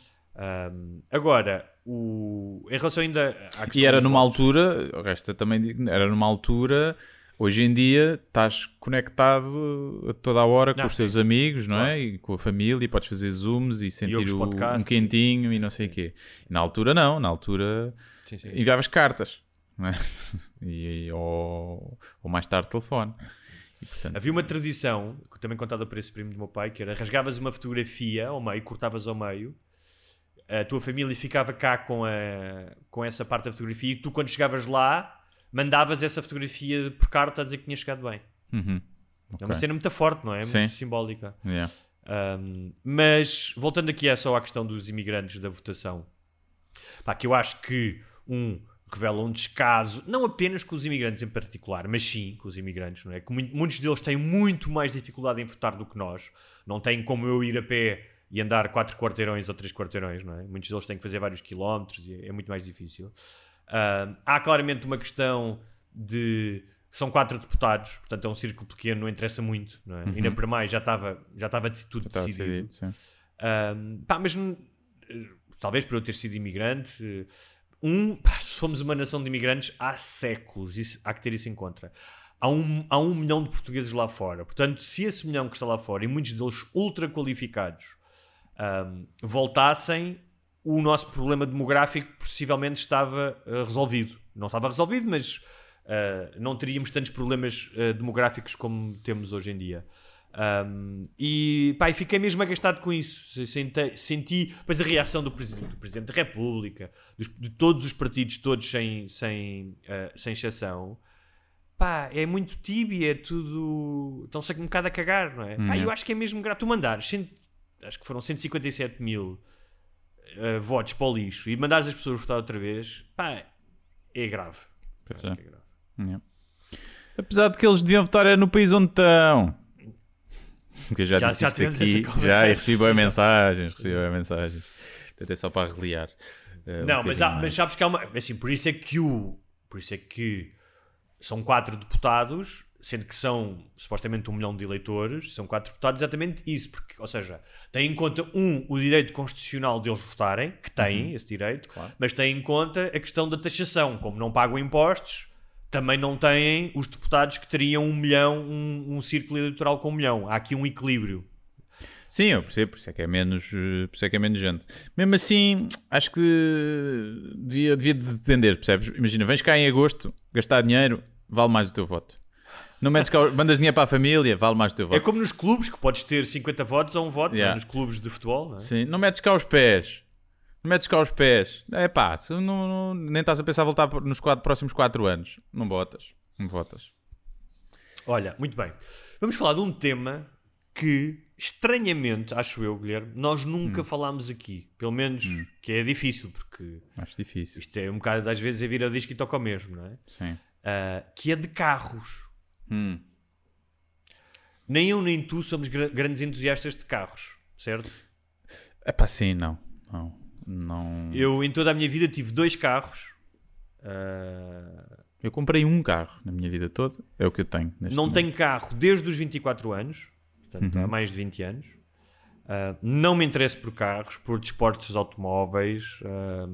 Um, agora, o, em relação ainda à questão E era numa votos, altura, o resto eu também digo, era numa altura, hoje em dia estás conectado a toda a hora com os teus sim. amigos, não Claro. é? E com a família, e podes fazer zooms e sentir ouves o- podcasts um quentinho e não sei o quê. E na altura não, na altura Sim, sim. enviavas cartas, não é? (laughs) E, ou, ou mais tarde telefone. E, portanto, Havia uma tradição, também contada por esse primo do meu pai, que era rasgavas uma fotografia ao meio, cortavas ao meio, a tua família ficava cá com, a, com essa parte da fotografia e tu, quando chegavas lá, mandavas essa fotografia por carta a dizer que tinha chegado bem. uhum, É uma ok. cena muito forte, não é? Sim. Muito simbólica. Yeah. Um, mas, voltando aqui é só à questão dos imigrantes da votação, pá, que eu acho que, um, revela um descaso, não apenas com os imigrantes em particular, mas sim com os imigrantes, não é? Que mu- muitos deles têm muito mais dificuldade em votar do que nós. Não têm como eu ir a pé e andar quatro quarteirões ou três quarteirões, não é? Muitos deles têm que fazer vários quilómetros e é, é muito mais difícil. Ah, há claramente uma questão de São quatro deputados, portanto é um círculo pequeno, não interessa muito, não é? Uhum. Ainda para mais já estava já estava tudo Estava decidido. decidido. Um, pá, mas eh, talvez por eu ter sido imigrante, um, pá, se fomos uma nação de imigrantes há séculos, isso, há que ter isso em conta. Há um, há um milhão de portugueses lá fora. Portanto, se esse milhão que está lá fora e muitos deles ultra qualificados um, voltassem, o nosso problema demográfico possivelmente estava uh, resolvido. Não estava resolvido, mas uh, não teríamos tantos problemas uh, demográficos como temos hoje em dia. Um, e, pá, e fiquei mesmo agastado com isso. Senti, senti depois a reação do Presidente, do presidente da República, dos, de todos os partidos, todos sem, sem, sem exceção. Pá, é muito tíbia, é tudo. Estão-se um bocado a cagar, não é? Pá, eu acho que é mesmo grave. Tu mandares, cento, acho que foram 157 mil uh, votos para o lixo e mandares as pessoas votar outra vez, pá, é grave. Acho é. que é grave. Yeah. Apesar de que eles deviam votar é no país onde estão. Que eu já, Já- disse já aqui, já e bem sim. mensagens, recebi bem mensagens. Tentei só para reliar. eh, um Não, mas, há- mas sabes que há uma. Assim, por isso é que o. Por isso é que são quatro deputados, sendo que são supostamente um milhão de eleitores, são quatro deputados, exatamente isso. Porque, ou seja, têm em conta, um, o direito constitucional deles votarem, que têm esse direito, mas têm em conta a questão da taxação. Como não pagam impostos, também não têm os deputados que teriam um milhão, um, um círculo eleitoral com um milhão. Há aqui um equilíbrio. Sim, eu percebo, por isso é que é menos, eh, por isso é que é menos gente. Mesmo assim, acho que devia, devia de depender, percebes? Imagina, vens cá em agosto, gastar dinheiro, vale mais o teu voto. Não metes cá, mandas dinheiro para a família, vale mais o teu voto. É como nos clubes, que podes ter 50 votos a um voto, não é? Yeah. nos clubes de futebol. Não é? Sim, não metes cá os pés. Não metes cá os pés. É pá, não, não- nem estás a pensar voltar nos quatro, próximos 4 anos. Não votas. Não votas. Olha, muito bem. Vamos falar de um tema que, estranhamente, acho eu, Guilherme, nós nunca falámos aqui. Pelo menos que é difícil, porque Acho difícil. isto é um bocado, às vezes, é vir a disco e toca ao mesmo, não é? Sim. Ah, que é de carros. Hum. Nem eu nem tu somos gra- grandes entusiastas de carros, certo? É pá, sim, não. Não. não... Eu... Eu, em toda a minha vida, tive dois carros. Ah, comprei um carro na minha vida toda. É o que eu tenho. não momento. tenho carro desde os 24 anos, portanto, Uhum. há mais de 20 anos. Ah, não me interesso por carros, por desportos automóveis. ah,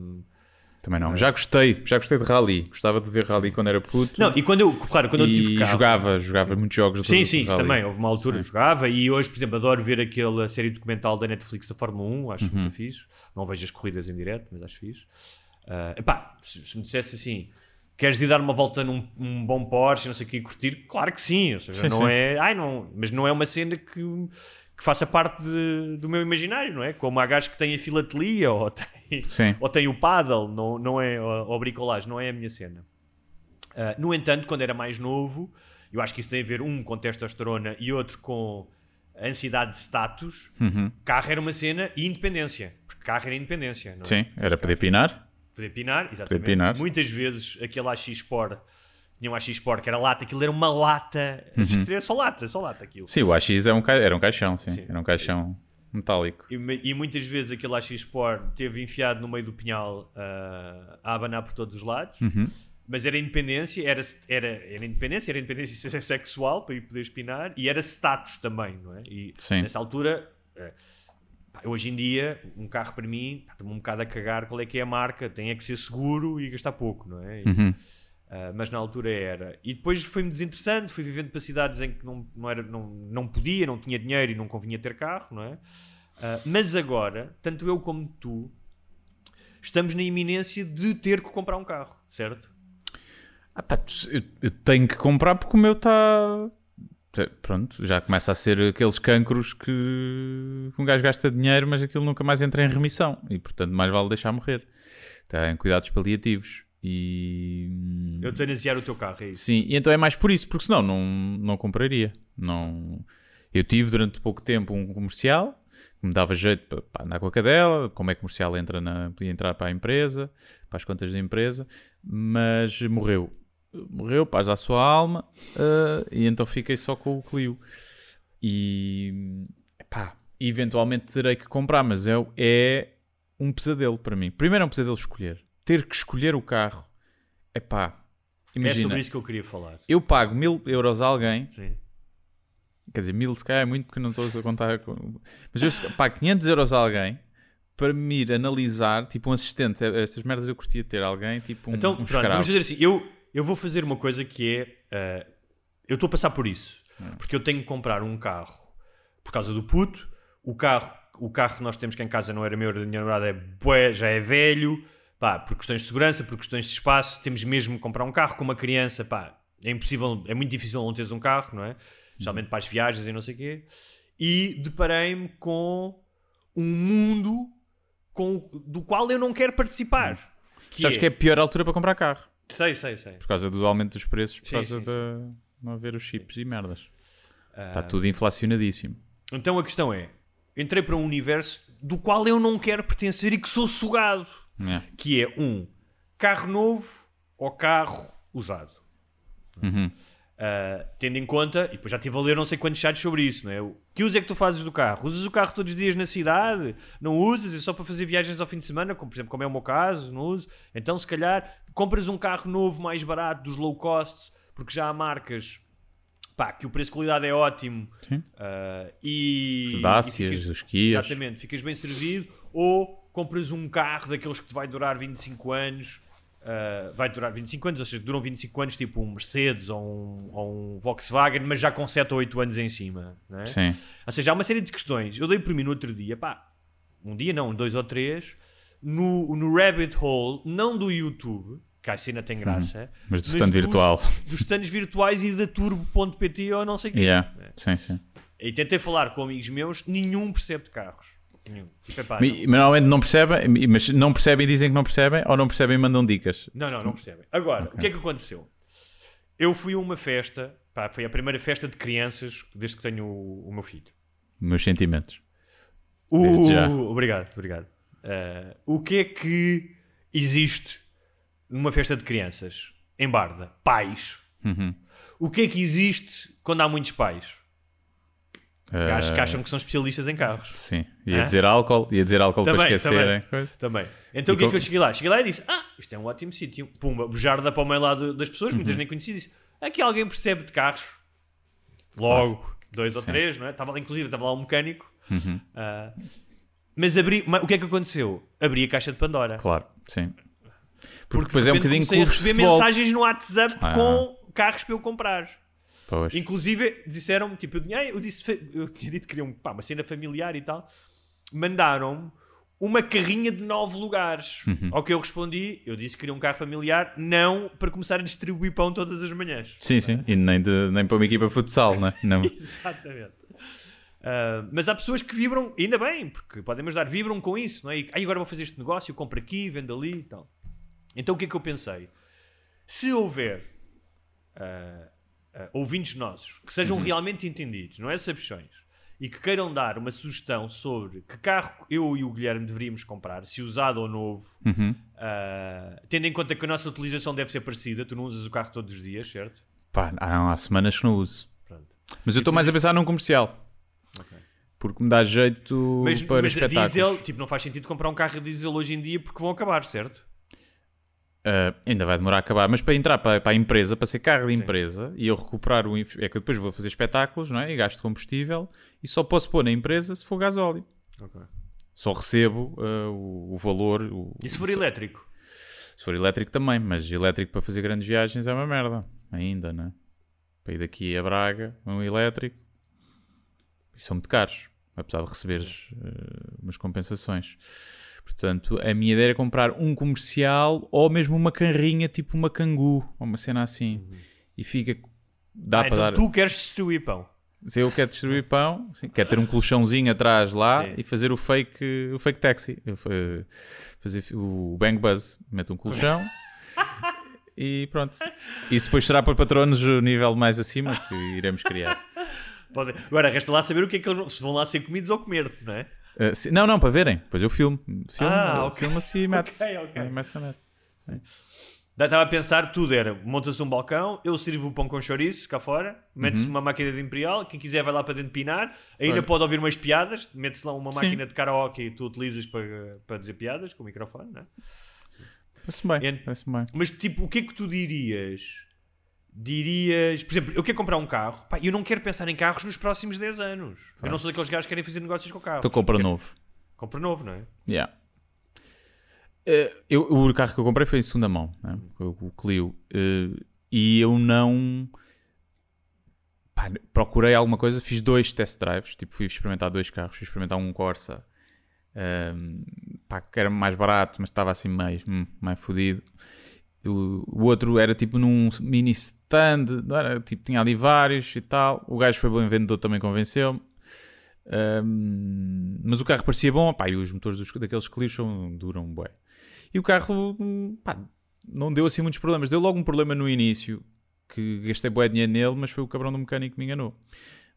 Também não. Já gostei. Já gostei de rally. Gostava de ver rally quando era puto. Não, e quando eu, claro, quando eu tive carro. jogava, jogava muitos jogos de Sim, de sim, rally. também. Houve uma altura que jogava e hoje, por exemplo, adoro ver aquela série documental da Netflix da Fórmula 1, acho Uhum. muito fixe. Não vejo as corridas em direto, mas acho fixe. Ah, epá, se, se me dissesse assim, queres ir dar uma volta num um bom Porsche, não sei o que, curtir? Claro que sim, ou seja, Sim, não sim. é. Ai, não, mas não é uma cena que, que faça parte de- do meu imaginário, não é? Como há gajos que têm a filatelia ou têm, ou têm o paddle, não, não é, ou, ou bricolagem, não é a minha cena. Uh, no entanto, quando era mais novo, eu acho que isso tem a ver, um, com testosterona e outro com ansiedade de status. Uhum. Carro era uma cena e independência. Porque carro era independência. Não é? Sim, era poder pinar. Poder pinar, exatamente. Poder pinar. Muitas vezes aquele AX Sport, tinha um AX Sport que era lata, aquilo era uma lata. Era só lata, só lata aquilo. Uhum. Sim, o AX é um ca... era um caixão, sim. Sim. Era um caixão metálico. E, e muitas vezes aquele AX Sport teve enfiado no meio do pinhal uh, a abanar por todos os lados. Uhum. Mas era independência, era, era, era independência, era independência (laughs) sexual para ir poder espinar e era status também, não é? E Sim. nessa altura, pá, hoje em dia, um carro para mim, pá, estou-me um bocado a cagar qual é que é a marca, tem é que ser seguro e gastar pouco, não é? E, Uhum. Ah, mas na altura era. E depois foi-me desinteressante, fui vivendo para cidades em que não, não, era, não, não podia, não tinha dinheiro e não convinha ter carro, não é? Ah, mas agora, tanto eu como tu, estamos na iminência de ter que comprar um carro, certo? Ah, pá, eu, eu tenho que comprar porque o meu está. Pronto, já começa a ser aqueles cancros que um gajo gasta dinheiro, mas aquilo nunca mais entra em remissão e, portanto, mais vale deixar morrer. Está em cuidados paliativos. E. Eutanasiar o teu carro, é isso? Sim, e então é mais por isso, porque senão não, não compraria. Não... Eu tive durante pouco tempo um comercial que me dava jeito para, para andar com a cadela, como é que comercial entra na, podia entrar para a empresa, para as contas da empresa, mas morreu. Morreu, paz à sua alma, eh, e então fiquei só com o Clio. E pá, eventualmente terei que comprar, mas é, é um pesadelo para mim. Primeiro é um pesadelo escolher. Ter que escolher o carro, é pá, É imagina, sobre isso que eu queria falar. eu pago mil euros a alguém, Sim. quer dizer, mil se calhar é muito porque não estou a contar com... Mas eu pago 500 euros a alguém para me ir analisar, tipo um assistente. Estas merdas eu curtia ter alguém, tipo um, Então, um pronto, vamos fazer assim. Eu, eu vou fazer uma coisa que é. eh, eu estou a passar por isso. Porque eu tenho que comprar um carro por causa do puto. O carro, o carro que nós temos cá em casa não era meu, era da minha namorada, é bué, já é velho. Pá, por questões de segurança, por questões de espaço, temos mesmo que comprar um carro com uma criança. Pá, é impossível, é muito difícil não teres um carro, não é? Especialmente para as viagens e não sei o quê. E deparei-me com um mundo com, do qual eu não quero participar. Que Sabes que é a pior altura para comprar carro. Sei, sei, sei. Por causa do aumento dos preços, por Sim, causa sim, de não haver os chips e merdas. Ah. Está tudo inflacionadíssimo. Então a questão é: entrei para um universo do qual eu não quero pertencer e que sou sugado. Que é um carro novo ou carro usado. Uhum. Ah, tendo em conta, e depois já estive a ler não sei quantos sites sobre isso, não é? O que uso é que tu fazes do carro? Usas o carro todos os dias na cidade? Não usas? É só para fazer viagens ao fim de semana, como por exemplo, como é o meu caso, não uso? Então, se calhar, compras um carro novo mais barato dos low cost, porque já há marcas pá, que o preço-qualidade é ótimo Sim. ah, e. Ficas- os Kias. Exatamente, ficas bem servido, ou compras um carro daqueles que te vai durar 25 anos. ah, vai durar 25 anos, ou seja, duram 25 anos, tipo um Mercedes ou um, ou um Volkswagen, mas já com 7 ou 8 anos em cima. Não é? Sim. Ou seja, há uma série de questões. Eu dei por mim no outro dia, pá, um dia não, dois ou três, no, no rabbit hole, não do YouTube, que a cena tem graça, Uhum. Mas do stand dos- virtual. Dos stands virtuais e da turbo.pt ou não sei o quê. Yeah. Sim, sim. E tentei falar com amigos meus, nenhum percebe de carros. Nenhum. Normalmente não percebem, mas não percebem e dizem que não percebem, ou não percebem e mandam dicas. não, não, não percebem. Agora, o que é que aconteceu? Eu fui a uma festa, pá, foi a primeira festa de crianças desde que tenho o, o meu filho. Meus sentimentos. Obrigado, obrigado. Uh, o que é que existe numa festa de crianças em Barda? Pais. Uhum. O que é que existe quando há muitos pais? Gajos que Ah, acham que são especialistas em carros. Sim. Ia Hã? dizer álcool, ia dizer álcool para Também, esquecerem. também. Coisa. Também. Então E o que é com- que eu cheguei lá? Cheguei lá e disse: Ah, isto é um ótimo sítio. Pumba, bujarda para o meio lado das pessoas, Uhum. muitas nem conhecia. Disse: Aqui alguém percebe de carros. Logo, dois ou Sim. três, não é? Estava, lá- inclusive estava lá um mecânico. Uhum. Ah, mas abri, mas o que é que aconteceu? Abri a caixa de Pandora. Claro, sim. Porque, Porque depois de é um bocadinho clubes de receber futebol. mensagens no WhatsApp Ah. com carros para eu comprar. Pois. Inclusive, disseram-me, tipo, eu, tinha- eu disse, eu tinha dito que queria um, pá, uma cena familiar e tal. Mandaram-me uma carrinha de nove lugares. Uhum. Ao que eu respondi, eu disse que queria um carro familiar, não para começar a distribuir pão todas as manhãs. Sim, sim. E nem, de- nem para uma equipa de futsal, né? não (laughs) Exatamente. Ah, mas há pessoas que vibram, ainda bem, porque podem ajudar, vibram com isso, não é? E, "Ai, agora vou fazer este negócio, compro aqui, vendo ali e tal. Então o que é que eu pensei? Se houver ah, ah, ouvintes nossos que sejam realmente entendidos, não é sabichões, e que queiram dar uma sugestão sobre que carro eu e o Guilherme deveríamos comprar, se usado ou novo, Uhum. ah, tendo em conta que a nossa utilização deve ser parecida, tu não usas o carro todos os dias, certo? Pá, não, há semanas que não uso. Pronto. Mas eu estou mais a pensar num comercial. Porque me dá jeito Mas, para mas espetáculos. diesel, tipo, não faz sentido comprar um carro a diesel hoje em dia porque vão acabar, certo? Ah, ainda vai demorar a acabar, mas para entrar para, para a empresa, para ser carro de empresa e eu recuperar o. É que eu depois vou fazer espetáculos, não é? E gasto combustível e só posso pôr na empresa se for gasóleo. Só recebo ah, o, o valor. O, E se for o- elétrico? Se for elétrico também, mas elétrico para fazer grandes viagens é uma merda. Ainda, né? Para ir daqui a Braga, um elétrico. E são muito caros, apesar de receberes eh, umas compensações. Portanto, a minha ideia era comprar um comercial ou mesmo uma carrinha, tipo uma cangu, ou uma cena assim. E fica. Dá Ah, para então dar. tu queres distribuir pão. Se eu quero distribuir pão, sim, quero ter um colchãozinho atrás lá Sim. e fazer o fake, o fake taxi. Eu fazer o bang buzz. Meto um colchão (laughs) e pronto. Isso depois será para patronos o nível mais acima que iremos criar. Pode- Agora, resta lá saber o que é que eles vão, se vão lá ser comidos ou comer, não é? Uh, se- não, não, para verem. Depois eu filmo. Filmo, Ah, uh, ok. filma-se e mete-se. (laughs) Ok, ok. A net. Sim. Estava a pensar, tudo era, monta-se um balcão, eu sirvo o pão com chouriço cá fora, mete-se uma máquina de imperial, quem quiser vai lá para dentro pinar, ainda pode ouvir umas piadas, mete-se lá uma Sim. máquina de karaoke e tu utilizas para, para dizer piadas com o microfone, não é? Parece-me bem. Parece bem. Mas tipo, o que é que tu dirias dirias, por exemplo, eu quero comprar um carro pá, e eu não quero pensar em carros nos próximos 10 anos. Eu não sou daqueles gajos que querem fazer negócios com carros. Então compra novo. Compra novo, não é? Yeah. Eh, eu, o carro que eu comprei foi em segunda mão, né? o, Clio. Eh, e eu não. pá, procurei alguma coisa, fiz dois test drives. Tipo, fui experimentar dois carros. Fui experimentar um Corsa, ehm, pá, que era mais barato, mas estava assim mais, hum, mais fodido. O, o outro era tipo num mini stand, era? Tipo, tinha ali vários e tal. O gajo foi bom vendedor, também convenceu-me. Um, mas o carro parecia bom, pá, e os motores dos, daqueles Clios são, duram bué. E o carro, pá, não deu assim muitos problemas. Deu logo um problema no início, que gastei bué dinheiro nele, mas foi o cabrão do mecânico que me enganou.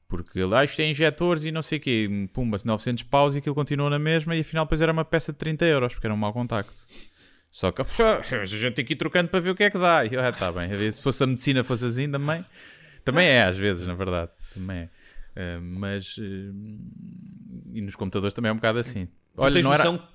Porque ele, ah, isto é injetores e não sei o quê, pumba, 900 paus e aquilo continuou na mesma e afinal depois era uma peça de 30 euros, porque era um mau contacto. Só que "Puxa, a gente tem que ir trocando para ver o que é que dá. E eu, ah, tá bem, se fosse a medicina fosse assim também. Também é, às vezes, na verdade. Também é. Uh, mas. uh, e nos computadores também é um bocado assim. Tu Olha, não era. noção,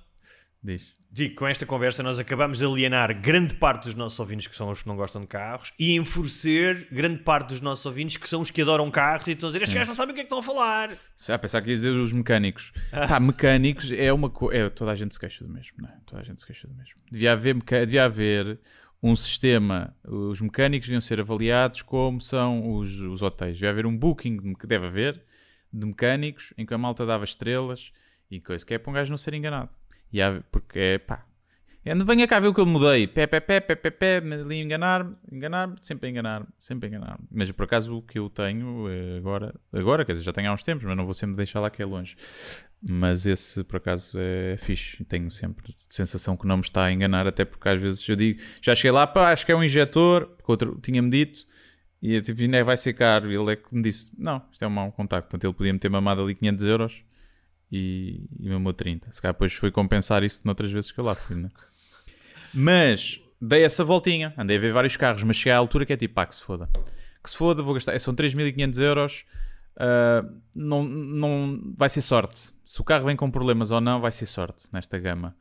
Diz. Digo, com esta conversa nós acabamos de alienar grande parte dos nossos ouvintes que são os que não gostam de carros e enfurecer grande parte dos nossos ouvintes que são os que adoram carros e estão a dizer estes gajos não sabem o que é que estão a falar. Já pensar que ia dizer os mecânicos. (laughs) Pá, mecânicos é uma coisa. É, toda a gente se queixa do mesmo, não é? Toda a gente se queixa do mesmo. Devia haver, meca- devia haver um sistema. Os mecânicos deviam ser avaliados como são os, os hotéis. Devia haver um booking que deve haver de mecânicos em que a malta dava estrelas e coisa, que é para um gajo não ser enganado. E há- porque é pá. é, Venha cá ver o que eu mudei. Pé, pé, pé, pé, pé, pé, me- ali enganar-me, enganar-me, sempre enganar-me, sempre enganar-me. Mas por acaso o que eu tenho eh, agora, agora, quer dizer, já tenho há uns tempos, mas não vou sempre deixar lá que é longe. Mas esse por acaso é fixe. Tenho sempre sensação que não me está a enganar, até porque às vezes eu digo, já cheguei lá, pá, acho que é um injetor, porque outro tinha-me dito, e tipo, ainda vai ser caro. Ele é que me disse: Não, isto é um mau contacto. Portanto, ele podia-me ter mamado ali 500 euros e, e mamou 30. Se calhar depois foi compensar isso noutras vezes que eu lá fui, né? Mas dei essa voltinha, andei a ver vários carros, mas cheguei à altura que é tipo, pá, que se foda. Que se foda, vou gastar. São 3.500 euros. ah, não, não vai ser sorte. Se o carro vem com problemas ou não, vai ser sorte nesta gama.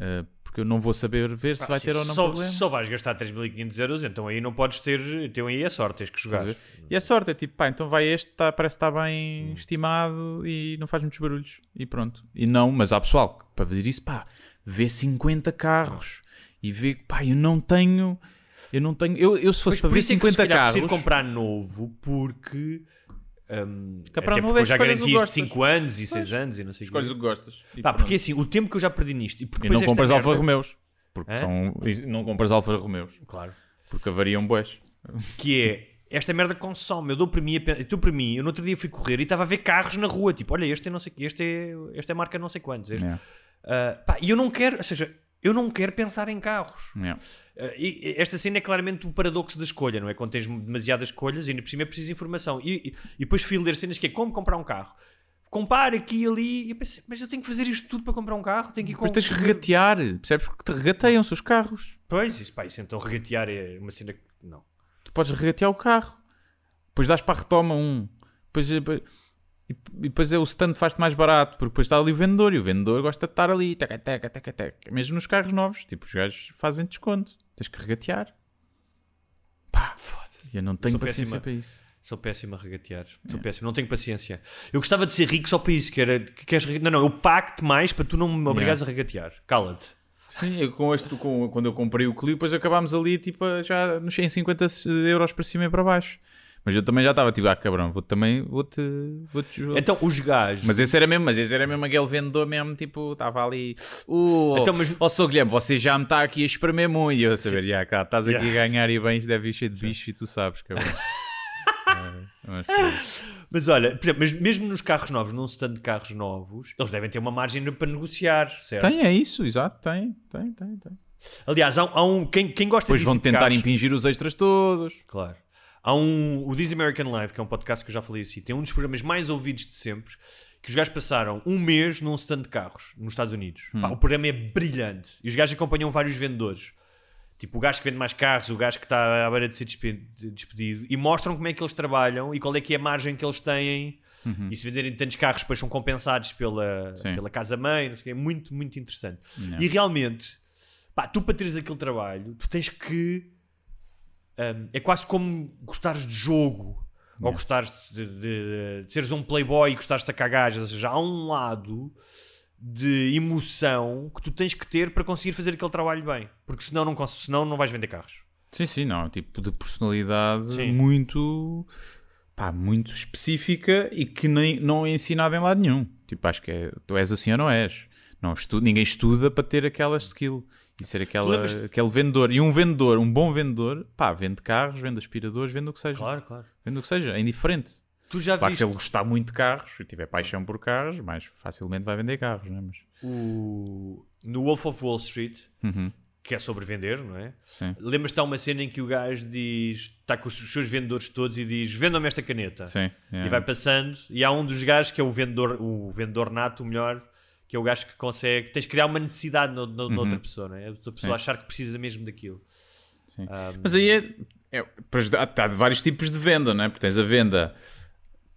Ah, porque eu não vou saber ver se vai ter ou não só, problema. só vais gastar 3.500 euros, então aí não podes ter. Então aí é sorte, tens que jogar. E a sorte é tipo, pá, então vai este, tá, parece que está bem estimado e não faz muitos barulhos. E pronto. E não, mas há pessoal que para fazer isso, pá, vê 50 carros e vê que, pá, eu não tenho. Eu não tenho. Eu, eu se fosse Mas para ver isso é que 50 carros. preciso comprar novo porque. Hum, Comprar até porque eu já o garanti isto de gostas. 5 anos e 6 anos e não sei o Escolhes quê. o que gostas. E, Pá, pronto. porque assim, o tempo que eu já perdi nisto e, porque E depois não esta compras merda- Alfa Romeus. Porque Hã? são. e Não compras Alfa Romeus. Claro. Porque avariam boés. que é esta merda consome. Eu dou para mim, a eu dou para mim, eu no outro dia fui correr e estava a ver carros na rua, tipo, olha, este é não sei que, este é, esta é marca não sei quantos. Este. Yeah. Ah, pá, e eu não quero, ou seja, eu não quero pensar em carros. Yeah. Ah, e e esta cena é claramente o paradoxo da escolha, não é? Quando tens demasiadas escolhas e ainda por cima é preciso informação. E, e, e depois fui ler cenas que é como comprar um carro. Compare aqui e ali, e eu pensei, mas eu tenho que fazer isto tudo para comprar um carro? Tenho que ir Depois tens que regatear. Percebes? Porque te regateiam-se os carros. Pois, isso, pá, isso então regatear é uma cena que. Não. tu podes regatear o carro. Depois dás para a retoma um. Depois, depois- e e depois é o stand faz-te mais barato, porque depois está ali o vendedor e o vendedor gosta de estar ali, teca, teca, teca, teca. Mesmo nos carros novos, tipo, os gajos fazem desconto. Tens que regatear. Pá, foda Eu não tenho Sou paciência péssima. para isso. Sou péssimo a regatear. Sou péssimo, não tenho paciência. Eu gostava de ser rico só para isso, que era que queres Não, não, eu pago-te mais para tu não me obrigares a regatear. Cala-te. Sim, eu com este, com, quando eu comprei o Clio, depois acabámos ali, tipo, já nos 150 euros para cima e para baixo. Mas eu também já estava, tipo, ah, cabrão, vou também, vou-te... Vou -te, Então, os gajos. Mas esse era mesmo, mas esse era mesmo aquele vendedor mesmo, tipo, estava ali. Uh, Então, mas- Ó, Sr. Guilherme, você já me está aqui a espremer muito. E eu a saber, já cá, estás aqui a ganhar e bem, deve ir cheio de bicho e tu sabes, cabrão. (laughs) É, mas. Mas olha, por exemplo, mas mesmo nos carros novos, num stand de carros novos, eles devem ter uma margem para negociar, certo? Tem, é isso, exato, tem, tem, tem. tem. Aliás, há, um- há um. Quem, quem gosta Depois vão tentar carros- impingir os extras todos. Claro. Há um. O This American Life, que é um podcast que eu já falei assim, tem um dos programas mais ouvidos de sempre. Que os gajos passaram um mês num stand de carros nos Estados Unidos. Pá, o programa é brilhante. E os gajos acompanham vários vendedores. Tipo, o gajo que vende mais carros, o gajo que está à beira de ser despe- de- despedido. E mostram como é que eles trabalham e qual é que é a margem que eles têm. E se venderem tantos carros, depois são compensados pela, Sim. pela casa-mãe. não sei o quê. É muito, muito interessante. E realmente, pá, tu para teres aquele trabalho, tu tens que hum, é quase como gostares de jogo ou gostares de, de- de- seres um playboy e gostares de sacar gajas. Ou seja, há um lado de emoção que tu tens que ter para conseguir fazer aquele trabalho bem, porque senão não, senão não vais vender carros. Sim, sim, não. é um Tipo de personalidade Sim. muito. Pá, muito específica e que nem, não é ensinada em lado nenhum. Tipo, acho que é, tu és assim ou não és. Não estu, ninguém estuda para ter aquela skill e ser aquela, aquele vendedor. E um vendedor, um bom vendedor, pá, vende carros, vende aspiradores, vende o que seja. Claro, claro. Vende o que seja, é indiferente. Tu já Claro que viste se ele gostar muito de carros e tiver paixão por carros, mais facilmente vai vender carros, não é? Mas, o... no Wolf of Wall Street, Uhum. que é sobre vender, não é? Lembras-te há uma cena em que o gajo diz, está com os seus vendedores todos e diz: vendam-me esta caneta. sim. E vai passando, e há um dos gajos que é o vendedor, o vendedor nato, o melhor, que é o gajo que consegue. Tens de criar uma necessidade no, no, noutra pessoa, é? A outra pessoa Uhum. Sim. achar que precisa mesmo daquilo. Um, Mas aí é, é há, há vários tipos de venda, não é? Porque tens a venda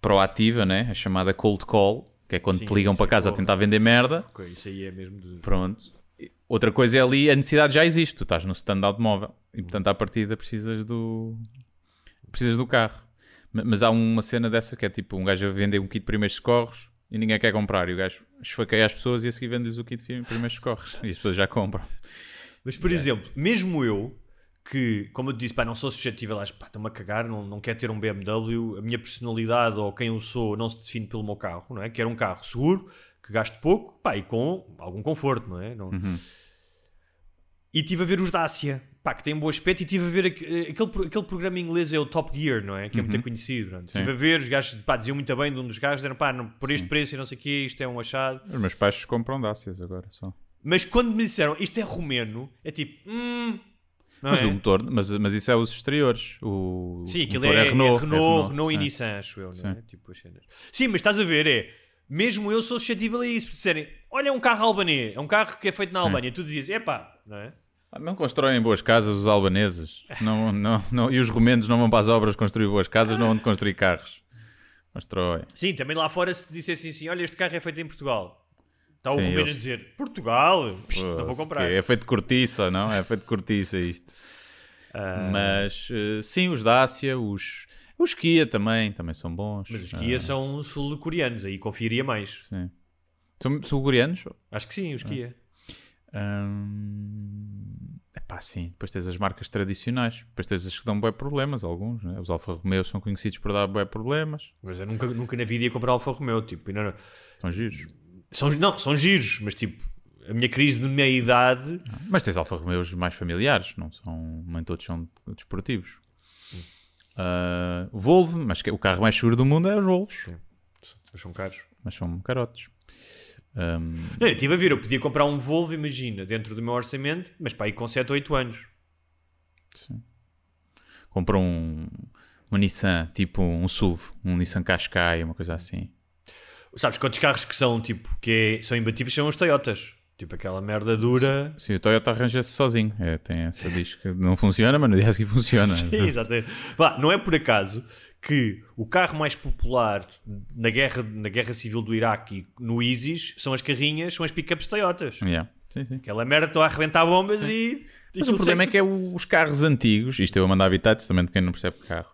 proativa, né? A chamada cold call, que é quando Sim, te ligam para sim, casa a tentar vender merda. ok, isso aí é mesmo de. Pronto. Outra coisa é ali, a necessidade já existe. Tu estás no stand de automóvel e, portanto, à partida precisas do precisas do carro. Ma- Mas há uma cena dessa que é tipo um gajo a vender um kit de primeiros socorros e ninguém quer comprar. E o gajo esfaqueia as pessoas e a seguir vende-lhes o kit de primeiros socorros. E as pessoas já compram. Mas, por exemplo, mesmo eu, que, como eu te disse, pá, não sou suscetível às. pá, estou-me a cagar, não, não quero ter um BMW, a minha personalidade ou quem eu sou não se define pelo meu carro, não é? Quero um carro seguro, que gaste pouco, pá, e com algum conforto, não é? Não... E estive a ver os Dacia, pá, que têm um bom aspecto, e estive a ver eh, aquele, aquele programa inglês, é o Top Gear, não é? Que é muito conhecido. Estive a ver, os gajos, pá, diziam muito bem de um dos gajos, eram, pá, não- por este preço e não sei o quê, isto é um achado. Os meus pais compram Dacias agora só. Mas quando me disseram, isto é romeno, é tipo, hum... Mas é? o motor, mas, mas isso é os exteriores. O, Sim, aquilo é, é Renault, é Renault, e sim. Nissan, acho eu, não é? Sim. Tipo, as cenas. Sim, mas estás a ver, é. Mesmo eu sou suscetível a isso, porque disserem, olha, é um carro albanês, é um carro que é feito na Sim. Albânia, tu dizias, epá, não é? Ah, Não constroem boas casas os albaneses. Não, não, não, e os romenos não vão para as obras construir boas casas, não vão de construir carros. Constroem. Sim, também lá fora se dissessem assim, olha, este carro é feito em Portugal. Está o Sim, romeno eles- a dizer, Portugal, Psh, não vou comprar. É feito de cortiça, não? É feito de cortiça isto. Ah, Mas eh, sim, os Dacia, os, os Kia também, também são bons. mas os Ah, Kia são sul-coreanos, aí confiaria mais. sim. São sul-coreanos? Acho que sim, os Kia. Hum, epá, sim. Depois tens as marcas tradicionais. Depois tens as que dão bem problemas, alguns. Né? Os Alfa Romeo são conhecidos por dar bem problemas. Mas eu nunca, nunca na vida ia comprar Alfa Romeo, tipo, não, não. São giros. São, não, são giros, mas tipo, a minha crise de meia idade Mas tens Alfa Romeos mais familiares, não são, nem todos são desportivos. Ah, Volvo, mas que- o carro mais seguro do mundo é os Volvos, Mas são caros. mas são carotes. Ahm, Não, eu estive a ver, eu podia comprar um Volvo, imagina, dentro do meu orçamento, mas para aí com 7 ou 8 anos. compram um, um Nissan, tipo um SUV, um Nissan Qashqai, uma coisa assim. Sabes quantos carros que são, tipo, que é- são imbatíveis são os Toyotas. Tipo, aquela merda dura. Sim, o Toyota arranja-se sozinho. É, tem essa diz que não funciona, mas no dia a seguir funciona. (laughs) Sim, exatamente. Vá, não é por acaso que o carro mais popular na guerra, na guerra civil do Iraque e no ISIS são as carrinhas, são as pickups Toyotas. Yeah. Sim, sim. Aquela merda estão a arrebentar bombas e. Mas o problema é que é os carros antigos, isto eu a mandar habitats também de quem não percebe carro,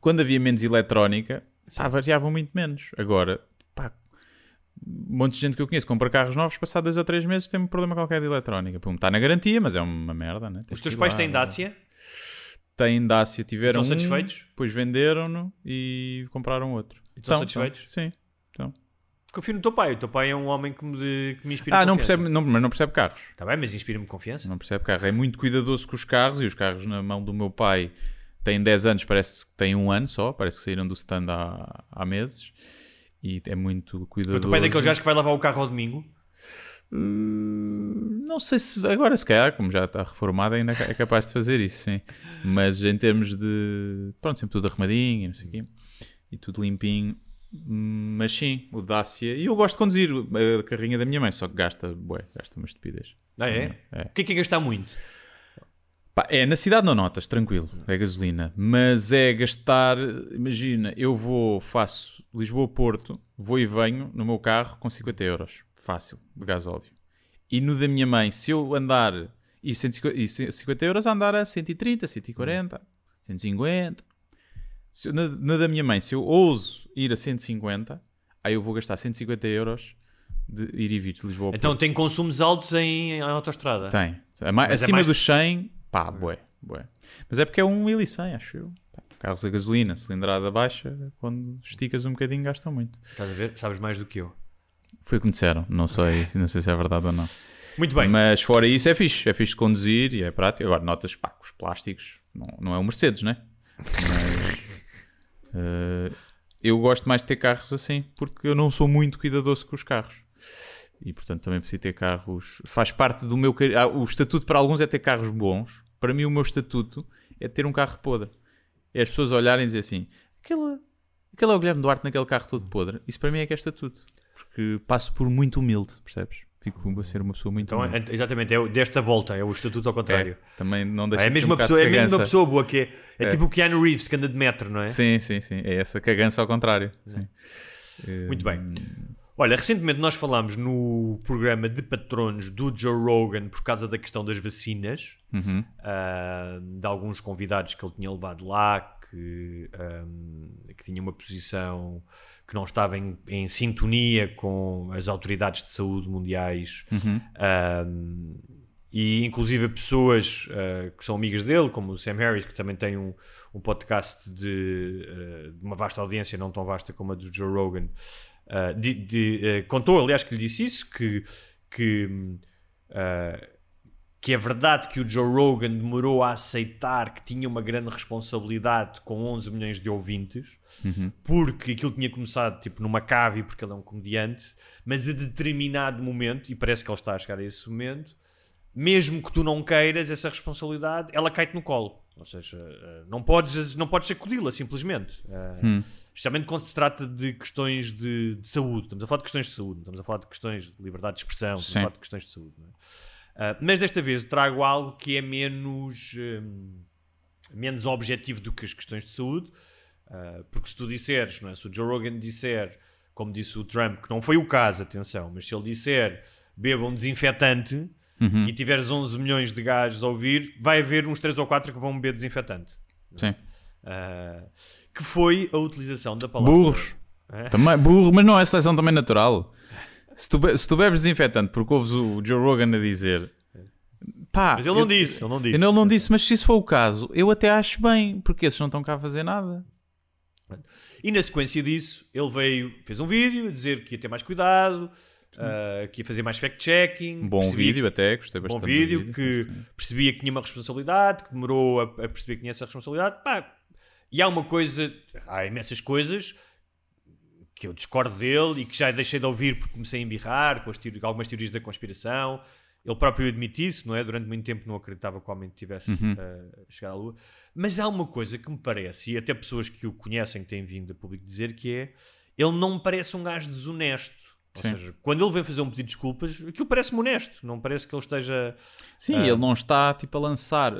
quando havia menos eletrónica, variavam muito menos. Agora, um monte de gente que eu conheço compra carros novos, passado dois ou três meses tem um problema qualquer de eletrónica. Pum, está na garantia, mas é uma merda, né? Tens Os teus pais lá, têm né? Dacia? Têm Dacia, tiveram Estão um, satisfeitos? depois venderam-no e compraram outro. estão Então, satisfeitos? então, sim. Então. Confio no teu pai. O teu pai é um homem que me, que me inspira Ah, não confiança. percebe, não, mas não percebe carros. Está bem, mas inspira-me confiança. Não percebe carro. É muito cuidadoso com os carros e os carros na mão do meu pai têm 10 anos, parece que têm um ano só, parece que saíram do stand há, há meses e é muito O cuidadoso. teu pai é daqueles gajos que vai lavar o carro ao domingo? Hum, Não sei se agora se calhar, como já está reformado, ainda é capaz de fazer isso, sim. Mas em termos de pronto, sempre tudo arrumadinho e não sei o quê, e tudo limpinho. Mas sim, o Dacia. E eu gosto de conduzir a carrinha da minha mãe, só que gasta, bué, gasta uma estupidez. Ah, é? É. O que é que é gastar muito? É, na cidade não notas, tranquilo, é gasolina. Mas é gastar, imagina, eu vou, faço Lisboa-Porto, vou e venho no meu carro com 50 euros, fácil, de gasóleo. E no da minha mãe, se eu andar, e, 150, e 50 euros a andar a 130, 140, 150. Se na, na da minha mãe, se eu ouso ir a 150, aí eu vou gastar 150 euros de ir e vir de Lisboa. Então tem consumos altos em, em autostrada. tem. É acima mais- dos 100, pá, bué, bué. Mas é porque é um 1100, acho eu. Pá, Carros a gasolina, cilindrada baixa, quando esticas um bocadinho gastam muito. Estás a ver? Sabes mais do que eu. Foi o que me disseram, não sei, não sei se é verdade ou não. Muito bem. Mas fora isso é fixe, é fixe de conduzir e é prático. Agora notas, pá, os plásticos, não, não é um Mercedes, né? Mas (laughs) eh, eu gosto mais de ter carros assim, porque eu não sou muito cuidadoso com os carros. E portanto também preciso ter carros. Faz parte do meu. ah, O estatuto para alguns é ter carros bons. Para mim, o meu estatuto é ter um carro podre. É as pessoas olharem e dizer assim: aquele, aquele é o Guilherme Duarte naquele carro todo podre. Isso para mim é que é estatuto. Porque passo por muito humilde, percebes? Fico a ser uma pessoa muito Então, humilde. é- exatamente, é o- desta volta, é o estatuto ao contrário. É, também não deixa É a de mesma bocado pessoa, é de a mesma pessoa boa que é. É, É. tipo o Keanu Reeves que anda de metro, não é? Sim, sim, sim. É essa cagança ao contrário. Muito bem. Olha, recentemente nós falámos no programa de patronos do Joe Rogan por causa da questão das vacinas, Uhum. ah, de alguns convidados que ele tinha levado lá, que, ah, que tinha uma posição que não estava em, em sintonia com as autoridades de saúde mundiais. Uhum. Ah, e inclusive pessoas ah, que são amigas dele, como o Sam Harris, que também tem um, um podcast de, ah, de uma vasta audiência, não tão vasta como a do Joe Rogan, ah, de- de, ah, contou, aliás, que lhe disse isso, que, que, hum, ah, que é verdade que o Joe Rogan demorou a aceitar que tinha uma grande responsabilidade com 11 milhões de ouvintes, porque aquilo tinha começado tipo numa cave, porque ele é um comediante, mas a determinado momento, e parece que ele está a chegar a esse momento, mesmo que tu não queiras essa responsabilidade, ela cai-te no colo. Ou seja, eh, não podes, não podes sacudi-la simplesmente. Eh, Especialmente quando se trata de questões de, de saúde. Estamos a falar de questões de saúde, estamos a falar de questões de liberdade de expressão, estamos Sim. a falar de questões de saúde. é? Ah, mas desta vez trago algo que é menos, hum, menos objetivo do que as questões de saúde. Ah, porque se tu disseres, não é? se o Joe Rogan disser, como disse o Trump, que não foi o caso, atenção, mas se ele disser beba um desinfetante e tiveres 11 milhões de gajos a ouvir, vai haver uns 3 ou 4 que vão beber desinfetante. Sim. Ah, que foi a utilização da palavra. Burros. É? Também, burro, mas não é seleção também natural. Se tu, se tu bebes desinfetante porque ouves o Joe Rogan a dizer pá, Mas ele não eu- disse, ele não disse. Ele não disse, mas se isso for o caso, eu até acho bem, porque esses não estão cá a fazer nada. E na sequência disso, ele veio, fez um vídeo a dizer que ia ter mais cuidado, ah, que ia fazer mais fact-checking. Bom percebia- vídeo até, gostei Bom bastante. do vídeo, que percebia que tinha uma responsabilidade, que demorou a, a perceber que tinha essa responsabilidade. Pá, e há uma coisa, há imensas coisas que eu discordo dele e que já deixei de ouvir porque comecei a embirrar com teori- algumas teorias da conspiração. Ele próprio admite isso, não é? Durante muito tempo não acreditava que o homem tivesse Uhum. eh, chegado à Lua. Mas há uma coisa que me parece, e até pessoas que o conhecem têm vindo a público dizer, que é ele não me parece um gajo desonesto. Ou Sim. seja, quando ele vem fazer um pedido de desculpas, aquilo parece-me honesto. Não parece que ele esteja. Sim, Ah. ele não está tipo a lançar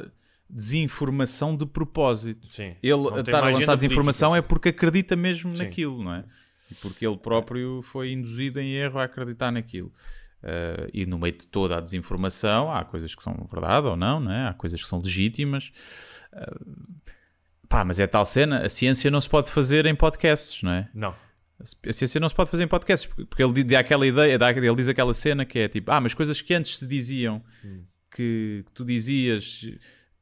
desinformação de propósito. Sim. Ele a estar a lançar desinformação política, é porque acredita mesmo Sim. naquilo, não é? E porque ele próprio foi induzido em erro a acreditar naquilo. Uh, e no meio de toda a desinformação há coisas que são verdade ou não, não é? há coisas que são legítimas. Uh, pá, mas é tal cena, a ciência não se pode fazer em podcasts, não é? Não. A ciência não se pode fazer em podcasts, porque ele dá aquela ideia, dá- ele diz aquela cena que é tipo, ah, mas coisas que antes se diziam, que, que tu dizias,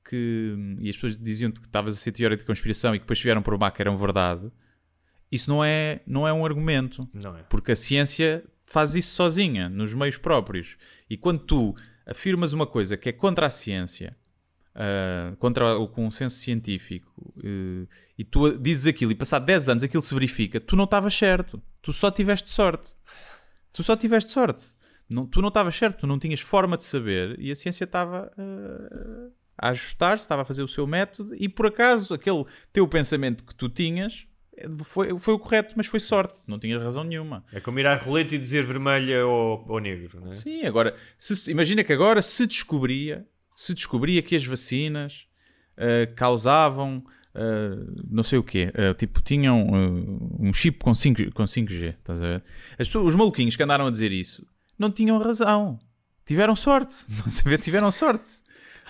que, e as pessoas diziam que estavas a ser teórico de conspiração e que depois vieram provar que eram verdade, isso não é, não é um argumento. Não é. Porque a ciência faz isso sozinha, nos meios próprios. E quando tu afirmas uma coisa que é contra a ciência, ah, contra o consenso científico, eh, e tu dizes aquilo e passado 10 anos aquilo se verifica, tu não estavas certo. Tu só tiveste sorte. Tu só tiveste sorte. Não, tu não estavas certo, tu não tinhas forma de saber e a ciência estava ah, a ajustar-se, estava a fazer o seu método e por acaso aquele teu pensamento que tu tinhas foi, foi o correto, mas foi sorte, não tinhas razão nenhuma. É como ir à roleta e dizer vermelha ou, ou negro, não é? Sim, agora, se- imagina que agora se descobria, se descobria que as vacinas ah, causavam ah, não sei o quê, ah, tipo, tinham um chip com, 5, com 5G, estás a ver? As pessoas- os maluquinhos que andaram a dizer isso não tinham razão, tiveram sorte, (laughs) não sei ver, tiveram sorte.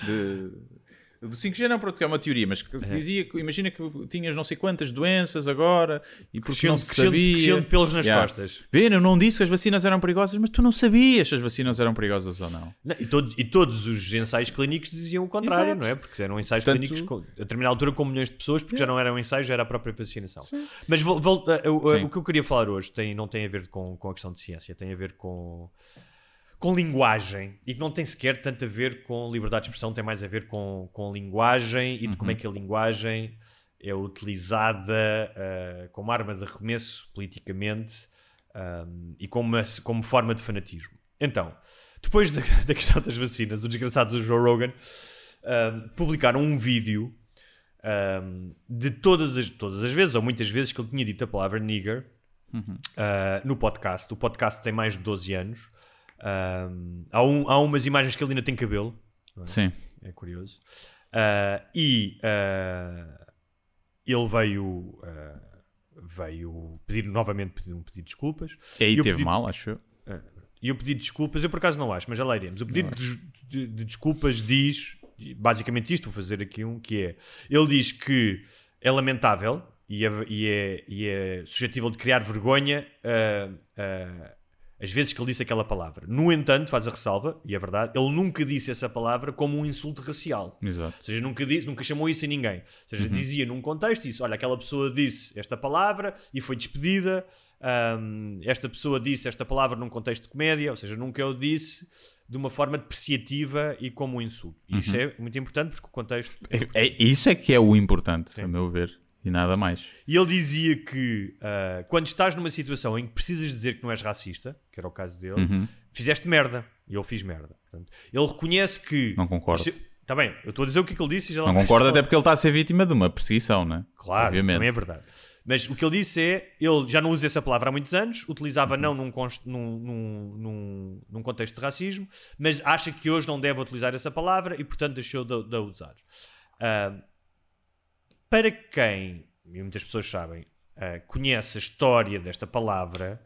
De- Do 5G não, pronto, é uma teoria, mas que dizia que imagina que tinhas não sei quantas doenças agora e porque Cresciam- não se sabia. cresciam de pelos nas costas. Vê, eu não disse que as vacinas eram perigosas, mas tu não sabias se as vacinas eram perigosas ou não. Não, e, todos, e todos os ensaios clínicos diziam o contrário, Exato. não é? Porque eram ensaios Portanto- clínicos com, a determinada altura com milhões de pessoas, porque já não era um ensaio, já era a própria vacinação. Mas vol- vol- uh, uh, Sim. o que eu queria falar hoje tem, não tem a ver com, com a questão de ciência, tem a ver com, com linguagem e que não tem sequer tanto a ver com liberdade de expressão, tem mais a ver com, com linguagem e de como é que a linguagem é utilizada uh, como arma de arremesso politicamente um, e como, uma- como forma de fanatismo. Então, depois da, (laughs) da questão das vacinas, o desgraçado do Joe Rogan um, publicaram um vídeo um, de todas as, todas as vezes, ou muitas vezes, que ele tinha dito a palavra nigger uh, no podcast. O podcast tem mais de 12 anos. Um, há, um- há umas imagens que ele ainda tem cabelo. Sim. É curioso. Ah, e ah, ele veio, ah, veio pedir novamente pedir um pedido de desculpas. E aí E teve pedi- mal, acho eu. E o pedido de desculpas, eu por acaso não acho, mas já lá iremos. O pedido de, de- de desculpas diz basicamente isto, vou fazer aqui um, que é, ele diz que é lamentável e é, e é, e é suscetível de criar vergonha ah, ah, as vezes que ele disse aquela palavra. No entanto, faz a ressalva, e é verdade, ele nunca disse essa palavra como um insulto racial. Exato. Ou seja, nunca, disse, nunca chamou isso a ninguém. Ou seja, dizia num contexto isso, olha, aquela pessoa disse esta palavra e foi despedida, ahm, esta pessoa disse esta palavra num contexto de comédia, ou seja, nunca o disse de uma forma depreciativa e como um insulto. E isso é muito importante porque o contexto... É, é- isso é que é o importante, a meu ver. E nada mais. E ele dizia que ah, quando estás numa situação em que precisas dizer que não és racista, que era o caso dele, Uhum. fizeste merda. E eu fiz merda. Portanto, ele reconhece que... Não concordo. Está bem, eu estou a dizer o que é que ele disse e já Não concordo até porque ele está a ser vítima de uma perseguição, né? Claro, Obviamente. também é verdade. Mas o que ele disse é, ele já não usa essa palavra há muitos anos, utilizava não num, num, num, num, contexto de racismo, mas acha que hoje não deve utilizar essa palavra e, portanto, deixou de, de a usar. Ah, para quem, e muitas pessoas sabem, ah, conhece a história desta palavra,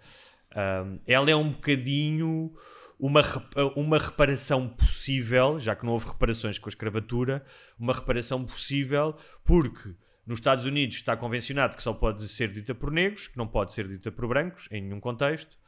ah, ela é um bocadinho uma, rep- uma reparação possível, já que não houve reparações com a escravatura, uma reparação possível porque nos Estados Unidos está convencionado que só pode ser dita por negros, que não pode ser dita por brancos, em nenhum contexto.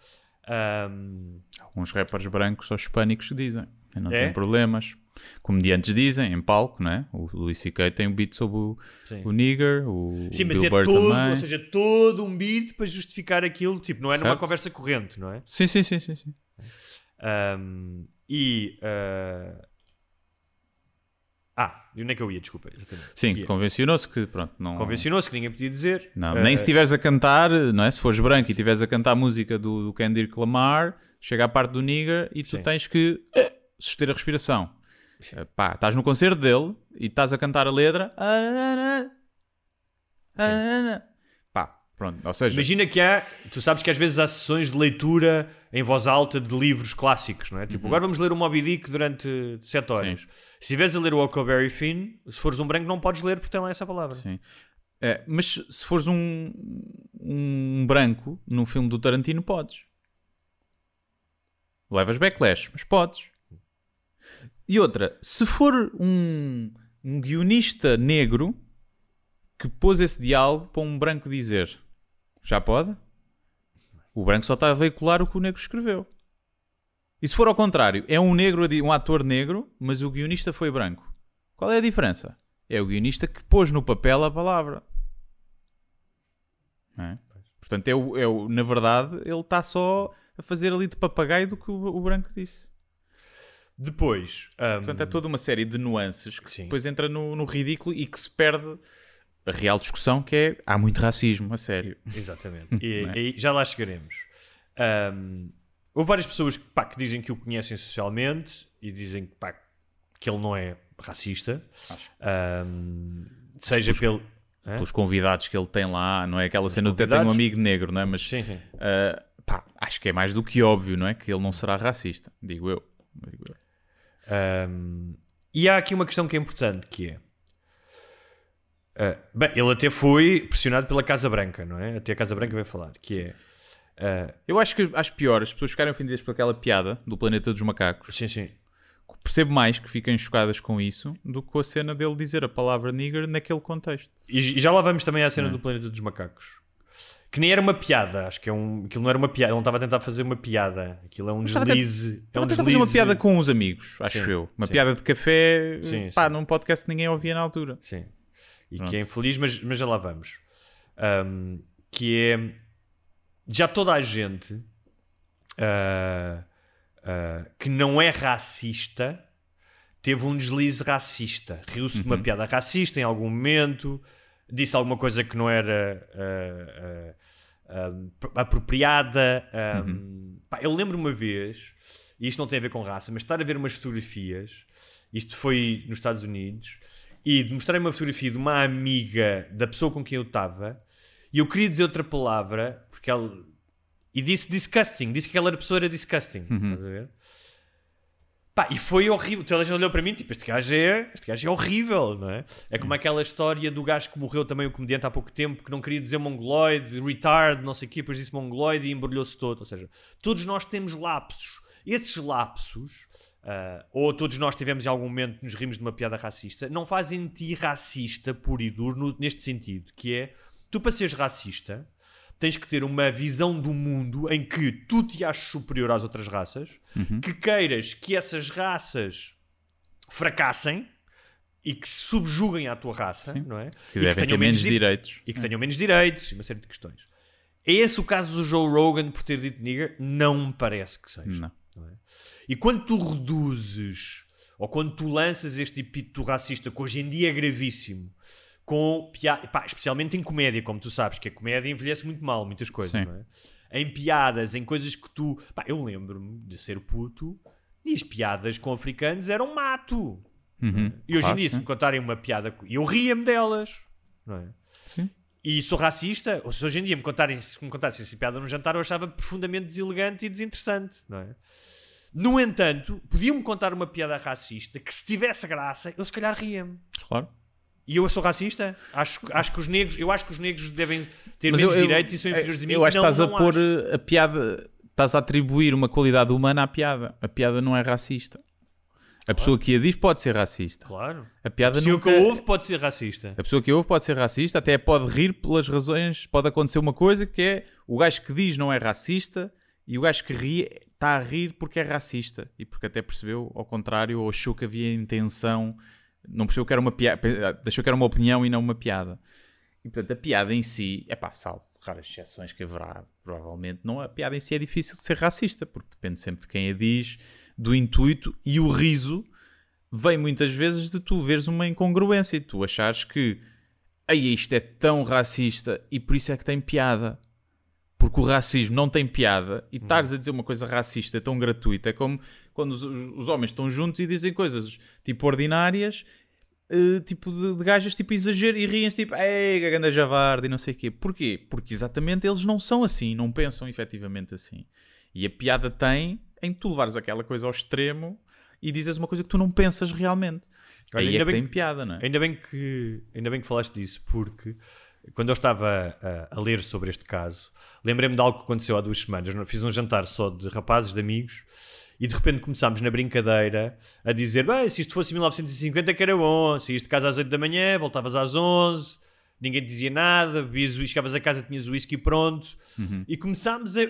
Ahm, Alguns rappers brancos ou hispânicos dizem. E não É? tem problemas. Comediantes dizem, em palco, né? O Louis C.K. tem um beat sobre o, Sim. o nigger, o, Sim, mas Bill é todo, também. ou seja, todo um beat para justificar aquilo, tipo, não é numa Certo. conversa corrente, não é? Sim, sim, sim, sim. sim. Ahm, e. ah, Ah, e onde é que eu ia? Desculpa. exatamente. Sim, é, convencionou-se que, pronto, não... Convencionou-se que ninguém podia dizer. Não, ah, nem se estiveres a cantar, não é? Se fores branco e estiveres a cantar a música do, do Kendrick Lamar, chega à parte do nigger e tu Sim. tens que suster a respiração. Eh, Pá, estás no concerto dele e estás a cantar a letra. Pá, pronto. Seja, Imagina que há, tu sabes que às vezes há sessões de leitura em voz alta de livros clássicos, não é? Tipo, agora vamos ler o Moby Dick durante 7 horas. Uhum. Sim. Se estiveres a ler o Huckleberry Finn, se fores um branco não podes ler porque tem lá essa palavra. Sim. É, mas se fores um, um branco num filme do Tarantino, podes. Levas backlash, mas podes. E outra, se for um, um guionista negro que pôs esse diálogo para um branco dizer, já pode? O branco só está a veicular o que o negro escreveu. E se for ao contrário, é um negro, um ator negro, mas o guionista foi branco. Qual é a diferença? É o guionista que pôs no papel a palavra. É? Portanto, é o, é o- na verdade, ele está só a fazer ali de papagaio do que o, o branco disse. Depois, ahm, Portanto, é toda uma série de nuances que Sim. depois entra no, no ridículo e que se perde a real discussão que é há muito racismo, a sério. Exatamente. (laughs) E, é? e já lá chegaremos. Ahm, houve várias pessoas que, pá, que dizem que o conhecem socialmente e dizem que, pá, que ele não é racista. Ahm, seja pelo. Hã? Pelos convidados que ele tem lá, não é aquela cena de até tem um amigo negro, não é? Mas Sim, sim. ah, pá, acho que é mais do que óbvio, não é? Que ele não será racista, digo eu. Digo eu. Um, e há aqui uma questão que é importante, que é... uh, bem, ele até foi pressionado pela Casa Branca, não é? Até a Casa Branca vai falar, que é... uh, Eu acho que acho pior as pessoas ficarem ofendidas por aquela piada do planeta dos macacos sim, sim. percebo mais que fiquem chocadas com isso do que com a cena dele dizer a palavra nigger naquele contexto. E, e já lá vamos também à cena Hum. do Planeta dos Macacos. Que nem era uma piada, acho que é um. Aquilo não era uma piada, ele não estava a tentar fazer uma piada. Aquilo é um Estava a tentar- deslize. É Estava um fazer uma deslize. piada com os amigos, acho Sim, eu. Uma sim. piada de café, Sim, pá, num podcast que ninguém ouvia na altura. Sim. E Pronto. que é infeliz, mas, mas já lá vamos. Ahm, que é. Já toda a gente ah, ah, que não é racista teve um deslize racista. Riu-se de uma Uhum. piada racista em algum momento, disse alguma coisa que não era ah, ah, apropriada. ahm, Uhum. pá, eu lembro uma vez, e isto não tem a ver com raça, mas estar a ver umas fotografias, isto foi nos Estados Unidos, e de mostrar uma fotografia de uma amiga da pessoa com quem eu estava, e eu queria dizer outra palavra, porque ela. E disse disgusting, disse que aquela pessoa era disgusting. Uhum. Estás a ver? Pá, e foi horrível. Toda a gente olhou para mim, tipo, este gajo é, este gajo é horrível, não é? É como aquela história do gajo que morreu também, o comediante, há pouco tempo, que não queria dizer mongoloide, retard, não sei o quê, depois disse mongoloide e embrulhou-se todo. Ou seja, todos nós temos lapsos. Esses lapsos, ah, ou todos nós tivemos em algum momento nos rimos de uma piada racista, não fazem de ti racista puro e duro no- neste sentido, que é, tu para seres racista, tens que ter uma visão do mundo em que tu te achas superior às outras raças, que queiras que essas raças fracassem e que se subjuguem à tua raça, não é? Que E devem ter menos di- direitos. E que tenham menos direitos e uma série de questões. É esse o caso do Joe Rogan por ter dito nigger? Não me parece que seja. Não. não é? E quando tu reduzes, ou quando tu lanças este epíteto racista, que hoje em dia é gravíssimo, com piada, especialmente em comédia, como tu sabes, que a comédia envelhece muito mal, muitas coisas, Sim. não é? Em piadas, em coisas que tu. Pá, eu lembro-me de ser puto e as piadas com africanos eram mato. Uhum. E hoje Claro, em dia, se me contarem uma piada, eu ria-me delas, não é? Sim. E sou racista, ou se hoje em dia me contarem, se me contassem essa piada no jantar, eu achava profundamente deselegante e desinteressante, não é? No entanto, podiam-me contar uma piada racista que se tivesse graça, eu se calhar ria-me. Claro. E eu sou racista? Acho, acho que os negros, eu acho que os negros devem ter Mas menos eu- eu- direitos e são inferiores a mim. Eu acho que estás a pôr acho. eh, a piada, estás a atribuir uma qualidade humana à piada. A piada não é racista. A pessoa que a diz pode ser racista. Claro. A piada Se o nunca... que eu ouvo pode ser racista. A pessoa que ouve pode ser racista, até pode rir pelas razões. Pode acontecer uma coisa que é o gajo que diz não é racista e o gajo que ri está a rir porque é racista e porque até percebeu ao contrário ou achou que havia intenção, não percebeu que era uma piada, achou que era uma opinião e não uma piada. E portanto a piada em si, é pá, salvo raras exceções que haverá, provavelmente, não, a piada em si é difícil de ser racista porque depende sempre de quem a diz, do intuito e o riso vem muitas vezes de tu veres uma incongruência e tu achares que aí isto é tão racista e por isso é que tem piada. Porque o racismo não tem piada e estares a dizer uma coisa racista tão gratuita é como quando os, os homens estão juntos e dizem coisas tipo ordinárias, eh, tipo de, de gajas tipo exagero e riem-se tipo, ei, ganda javarda e não sei o quê. Porquê? Porque exatamente eles não são assim, não pensam efetivamente assim. E a piada tem em tu levares aquela coisa ao extremo e dizes uma coisa que tu não pensas realmente. Olha, Aí é ainda que bem tem que- piada, não é? Ainda bem que, ainda bem que falaste disso, porque quando eu estava a, a ler sobre este caso, lembrei-me de algo que aconteceu há duas semanas. Eu fiz um jantar só de rapazes, de amigos, e de repente começámos na brincadeira a dizer: bem, se isto fosse 1950 que era bom, saías de casa às 8 da manhã, voltavas às 11, ninguém dizia nada, bebias, chegavas a casa, tinhas o whisky pronto, e começámos a.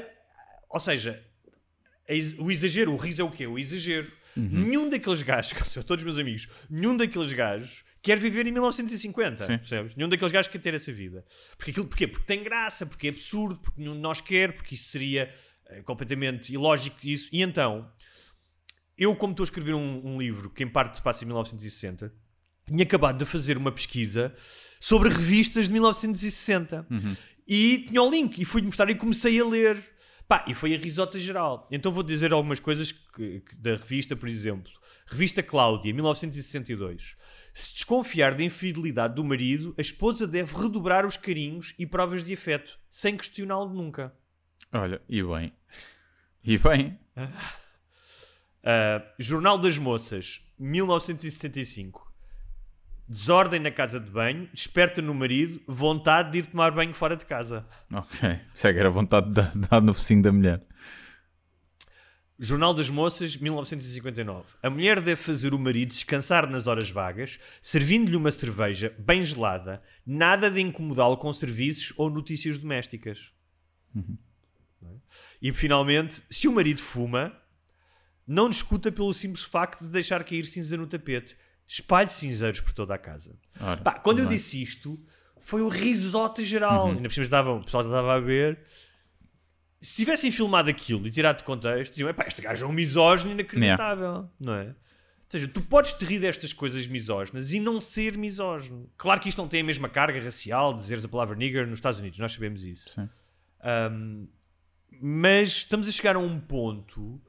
Ou seja, a o exagero, o riso é o quê? O exagero. Nenhum daqueles gajos, (laughs) que são todos meus amigos, nenhum daqueles gajos quer viver em 1950. Sim. Percebes? Nenhum daqueles gajos quer ter essa vida. Porque aquilo, porquê? Porque tem graça, porque é absurdo, porque nenhum de nós quer, porque isso seria eh, completamente ilógico. Isso. E então, eu, como estou a escrever um, um livro que em parte passa em 1960, tinha acabado de fazer uma pesquisa sobre revistas de 1960 e tinha o link e fui-lhe mostrar e comecei a ler. Pá, e foi a risota geral. Então vou dizer algumas coisas que- que- da revista, por exemplo. Revista Cláudia, 1962. Se desconfiar da infidelidade do marido, a esposa deve redobrar os carinhos e provas de afeto, sem questioná-lo nunca. Olha, e bem. E bem. Uh, (laughs) Jornal das Moças, 1965. Desordem na casa de banho, desperta no marido, vontade de ir tomar banho fora de casa. Ok. Isso é que era vontade de dar- dar no focinho da mulher. Jornal das Moças, 1959. A mulher deve fazer o marido descansar nas horas vagas, servindo-lhe uma cerveja bem gelada, nada de incomodá-lo com serviços ou notícias domésticas. E finalmente, se o marido fuma, não discuta pelo simples facto de deixar cair cinza no tapete. Espalhe cinzeiros por toda a casa. Ora, Pá, quando eu bem. disse isto, foi o risote geral. Ainda por cima estava, o pessoal estava a ver. Se tivessem filmado aquilo e tirado de contexto, diziam: "Epá, este gajo é um misógino inacreditável, não é? Ou seja, tu podes te rir destas coisas misóginas e não ser misógino. Claro que isto não tem a mesma carga racial, dizeres a palavra nigger nos Estados Unidos, nós sabemos isso. Sim. Um, mas estamos a chegar a um ponto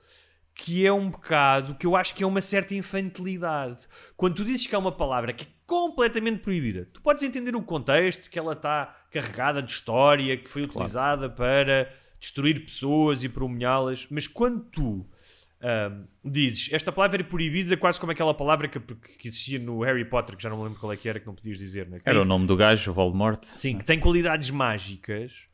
que é um bocado que eu acho que é uma certa infantilidade. Quando tu dizes que é uma palavra que é completamente proibida, tu podes entender o contexto, que ela está carregada de história, que foi utilizada para destruir pessoas e para humilhá-las, mas quando tu um, dizes esta palavra é proibida, quase como aquela palavra que, que existia no Harry Potter, que já não me lembro qual é que era, que não podias dizer, né? Era tem- o nome do gajo, Voldemort. Sim, que tem qualidades mágicas,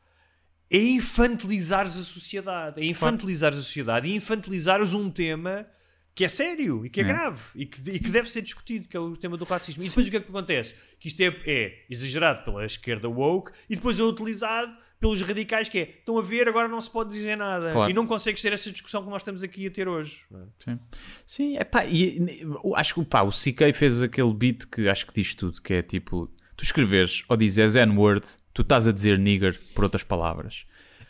é infantilizares a sociedade. É infantilizares a sociedade e infantilizares um tema que é sério e que é, É. grave e que, e que deve ser discutido, que é o tema do racismo. E depois o que é que acontece? Que isto é, é exagerado pela esquerda woke e depois é utilizado pelos radicais, que é estão a ver, agora não se pode dizer nada. Claro. E não consegues ter essa discussão que nós estamos aqui a ter hoje. é? Sim, Sim é pá, e, acho que pá, o CK fez aquele beat que acho que diz tudo, que é tipo, tu escreveres ou dizes N-word, tu estás a dizer nigger por outras palavras.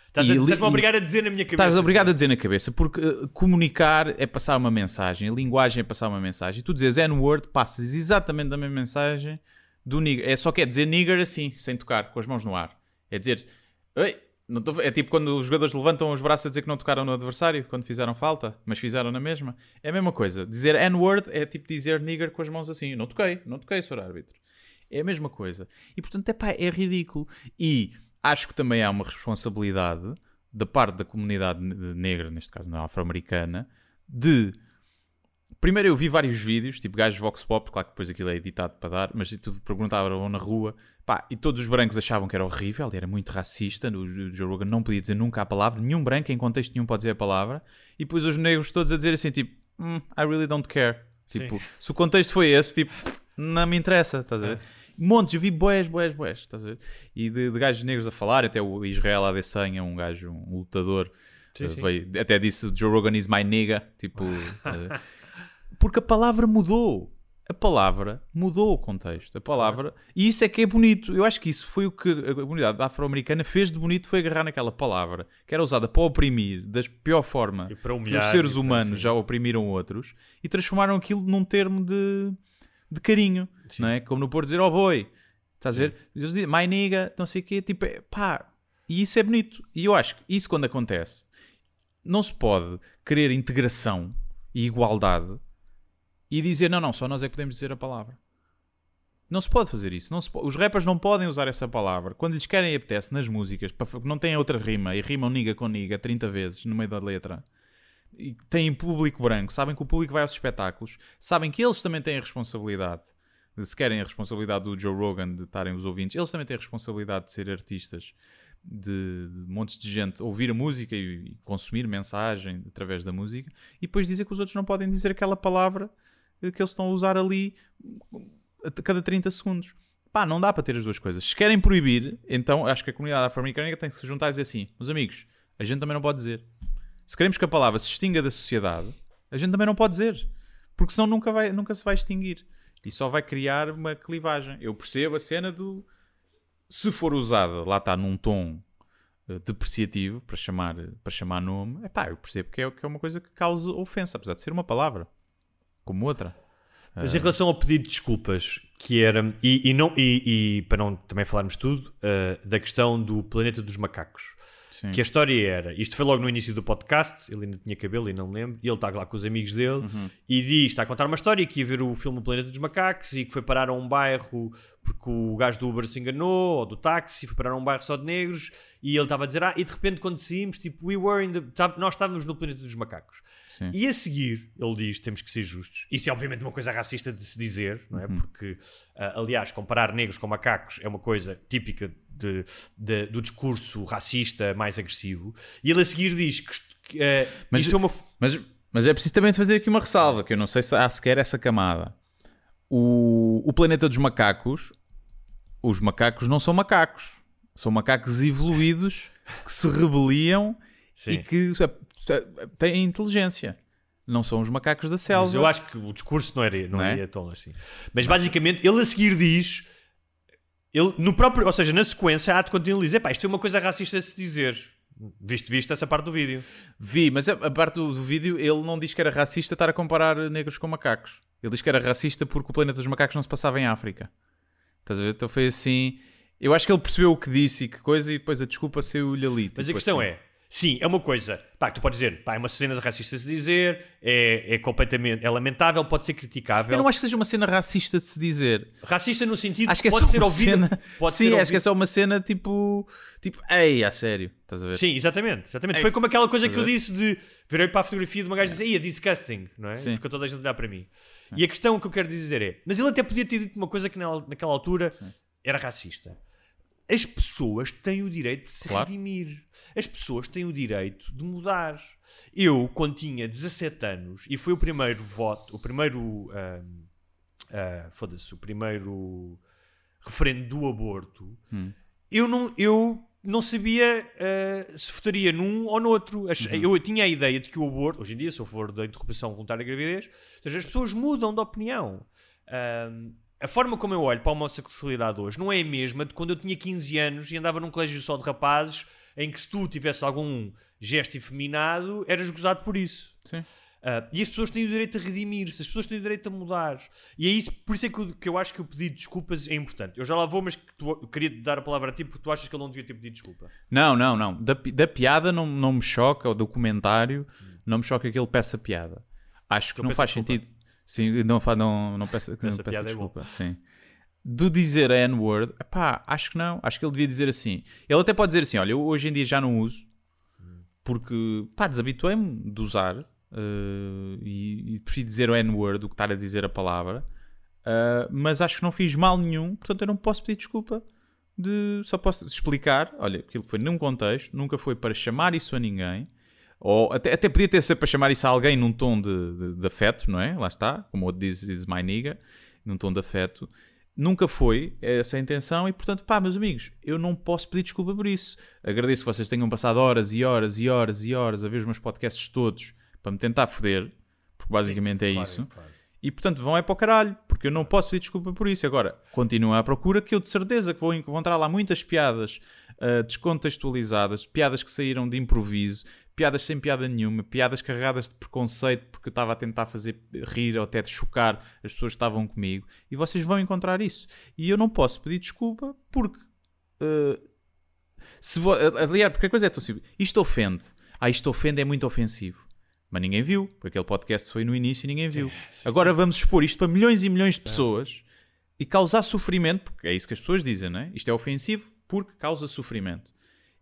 Estás li- estás-me a e- obrigar a dizer na minha cabeça. Estás obrigado a dizer na cabeça, porque uh, comunicar é passar uma mensagem, a linguagem é passar uma mensagem. E tu dizes N-word, passas exatamente a mesma mensagem do nigger. É só que é dizer nigger assim, sem tocar, com as mãos no ar. É dizer, Ei, não tô- é tipo quando os jogadores levantam os braços a dizer que não tocaram no adversário, quando fizeram falta, mas fizeram na mesma. É a mesma coisa. Dizer N-word é tipo dizer nigger com as mãos assim. Não toquei, não toquei, senhor árbitro. É a mesma coisa. E portanto, é pá, é ridículo. E acho que também há uma responsabilidade da parte da comunidade ne- negra, neste caso não afro-americana, de. Primeiro eu vi vários vídeos, tipo gajos Vox Pop, claro que depois aquilo é editado para dar, mas tu perguntavam na rua, pá, e todos os brancos achavam que era horrível, era muito racista, o Joe Rogan não podia dizer nunca a palavra, nenhum branco em contexto nenhum pode dizer a palavra, e depois os negros todos a dizer assim, tipo, "Hmm, I really don't care. Tipo, se o contexto foi esse, tipo, não me interessa, estás a ver? Montes, eu vi boés, boés, boés, estás a ver? E de, de gajos negros a falar, até o Israel Adesanya, um gajo, um lutador, Sim, eh, sim. veio- até disse Joe Rogan is my nigga, tipo... (laughs) Porque a palavra mudou. A palavra mudou o contexto. A palavra. E isso é que é bonito. Eu acho que isso foi o que a comunidade afro-americana fez de bonito foi agarrar naquela palavra que era usada para oprimir da pior forma E para que humilhar, os seres humanos já oprimiram outros e transformaram aquilo num termo de, de carinho. Não é? Como no Porto dizer oh boi. Estás a ver? Eles dizem my nigga, não sei o quê. Tipo, é, pá. E isso é bonito. E eu acho que isso quando acontece não se pode querer integração e igualdade e dizer não, não, só nós é que podemos dizer a palavra. Não se pode fazer isso. Não se po- Os rappers não podem usar essa palavra. Quando lhes querem e apetece nas músicas, não têm outra rima e rimam niga com niga 30 vezes no meio da letra e têm público branco, sabem que o público vai aos espetáculos, sabem que eles também têm a responsabilidade. Se querem a responsabilidade do Joe Rogan de estarem os ouvintes, eles também têm a responsabilidade de ser artistas, de, de montes de gente ouvir a música e, e consumir mensagem através da música, e depois dizer que os outros não podem dizer aquela palavra eh, que eles estão a usar ali a cada 30 segundos. Pá, não dá para ter as duas coisas. Se querem proibir, então acho que a comunidade afro-americana tem que se juntar e dizer assim: meus amigos, a gente também não pode dizer. Se queremos que a palavra se extinga da sociedade, a gente também não pode dizer. Porque senão nunca, vai, nunca se vai extinguir. E só vai criar uma clivagem. Eu percebo a cena do. Se for usada, lá está, num tom eh, depreciativo, para chamar, para chamar nome, é pá, eu percebo que é, que é uma coisa que causa ofensa, apesar de ser uma palavra. Como outra. Mas em relação ao pedido de desculpas, que era, e, e não, e, e para não também falarmos tudo, eh, da questão do planeta dos macacos. Sim. Que a história era, isto foi logo no início do podcast, ele ainda tinha cabelo e não me lembro, e ele está lá com os amigos dele Uhum. e diz, está a contar uma história que ia ver o filme O Planeta dos Macacos e que foi parar a um bairro porque o gajo do Uber se enganou, ou do táxi, foi parar a um bairro só de negros, e ele estava a dizer, ah, e de repente quando saímos, tipo, we were in the, nós estávamos no Planeta dos Macacos. Sim. E a seguir, ele diz: temos que ser justos. Isso é obviamente uma coisa racista de se dizer, não é? Uhum. Porque, ah, aliás, comparar negros com macacos é uma coisa típica de- de- do discurso racista mais agressivo. E ele a seguir diz que, eh, Mas- isto é uma. Mas, mas é preciso também fazer aqui uma ressalva, que eu não sei se há sequer essa camada. O, o planeta dos macacos, os macacos não são macacos. São macacos evoluídos que se rebeliam Sim. e que é, têm inteligência. Não são os macacos da selva. Mas eu acho que o discurso não era, não Não é? era tão assim. Mas basicamente ele a seguir diz. Ele, no próprio, ou seja, na sequência, há de continuar a dizer: pá, isto é uma coisa racista de se dizer. Viste, viste essa parte do vídeo. Vi, mas a, a parte do, do vídeo ele não diz que era racista estar a comparar negros com macacos. Ele diz que era racista porque o planeta dos macacos não se passava em África. Estás a ver? Então foi assim. Eu acho que ele percebeu o que disse e que coisa, e depois a desculpa saiu-lhe ali. Mas tipo a questão assim. é: sim, é uma coisa. Pá, tu podes dizer, pá, é uma cena racista de se dizer, é, é completamente. É lamentável, pode ser criticável. Eu não acho que seja uma cena racista de se dizer. Racista no sentido Acho que é pode só ser uma ouvido. cena. Pode Sim, ser acho ouvido. que é só uma cena tipo. Tipo, ei, a sério. Estás a ver? Sim, exatamente. exatamente. É. Foi como aquela coisa que eu disse de virei para a fotografia de uma gaja e disse, ia disgusting, não é? Sim. E ficou toda a gente a olhar para mim. E a questão que eu quero dizer é, mas ele até podia ter dito uma coisa que na- naquela altura era racista. As pessoas têm o direito de se Claro. redimir. As pessoas têm o direito de mudar. Eu, quando tinha 17 anos, e foi o primeiro voto, o primeiro. ah, Foda-se, o primeiro referendo do aborto, Hum. eu não, eu não sabia ah, se votaria num ou no outro. Uhum. Eu tinha a ideia de que o aborto, hoje em dia, se eu for da interrupção voluntária da gravidez, ou seja, as pessoas mudam de opinião. Ahm, a forma como eu olho para a homossexualidade hoje não é a mesma de quando eu tinha 15 anos e andava num colégio só de rapazes em que se tu tivesse algum gesto efeminado, eras gozado por isso. Sim. Ah, e as pessoas têm o direito a redimir-se, as pessoas têm o direito a mudar. E é isso, por isso é que eu, que eu acho que o pedido de desculpas é importante. Eu já lá vou, mas tu- queria te dar a palavra a ti porque tu achas que ele não devia ter pedido desculpa. Não, não, não. Da, da piada não, não me choca, ou do comentário, não me choca que ele peça piada. Acho que não faz desculpa. sentido. Sim, não, não, não que não piada é desculpa. sim. Do dizer a N-word, pá, acho que não. Acho que ele devia dizer assim. Ele até pode dizer assim: olha, eu hoje em dia já não uso, porque, pá, desabituei-me de usar eh, e, e prefiro dizer o N-word do que estar a dizer a palavra. Uh, mas acho que não fiz mal nenhum, portanto eu não posso pedir desculpa. De, só posso explicar: olha, aquilo foi num contexto, nunca foi para chamar isso a ninguém, ou até, até podia ter sido para chamar isso a alguém num tom de, de, de afeto, não é? Lá está, como o diz, diz my nigga, num tom de afeto. Nunca foi essa a intenção e, portanto, pá, meus amigos, eu não posso pedir desculpa por isso. Agradeço que vocês tenham passado horas e horas e horas e horas a ver os meus podcasts todos para me tentar foder, porque basicamente é isso. E portanto vão é para o caralho, porque eu não posso pedir desculpa por isso. Agora, continuam à procura que eu de certeza que vou encontrar lá muitas piadas ah, descontextualizadas, piadas que saíram de improviso, piadas sem piada nenhuma, piadas carregadas de preconceito porque eu estava a tentar fazer rir ou até de chocar as pessoas que estavam comigo. E vocês vão encontrar isso. E eu não posso pedir desculpa porque. ah, se vo... Aliás, porque a coisa é tão simples. Isto ofende. Ah, isto ofende é muito ofensivo. Mas ninguém viu, porque aquele podcast foi no início e ninguém viu. Agora vamos expor isto para milhões e milhões de pessoas e causar sofrimento, porque é isso que as pessoas dizem, não é? Isto é ofensivo porque causa sofrimento.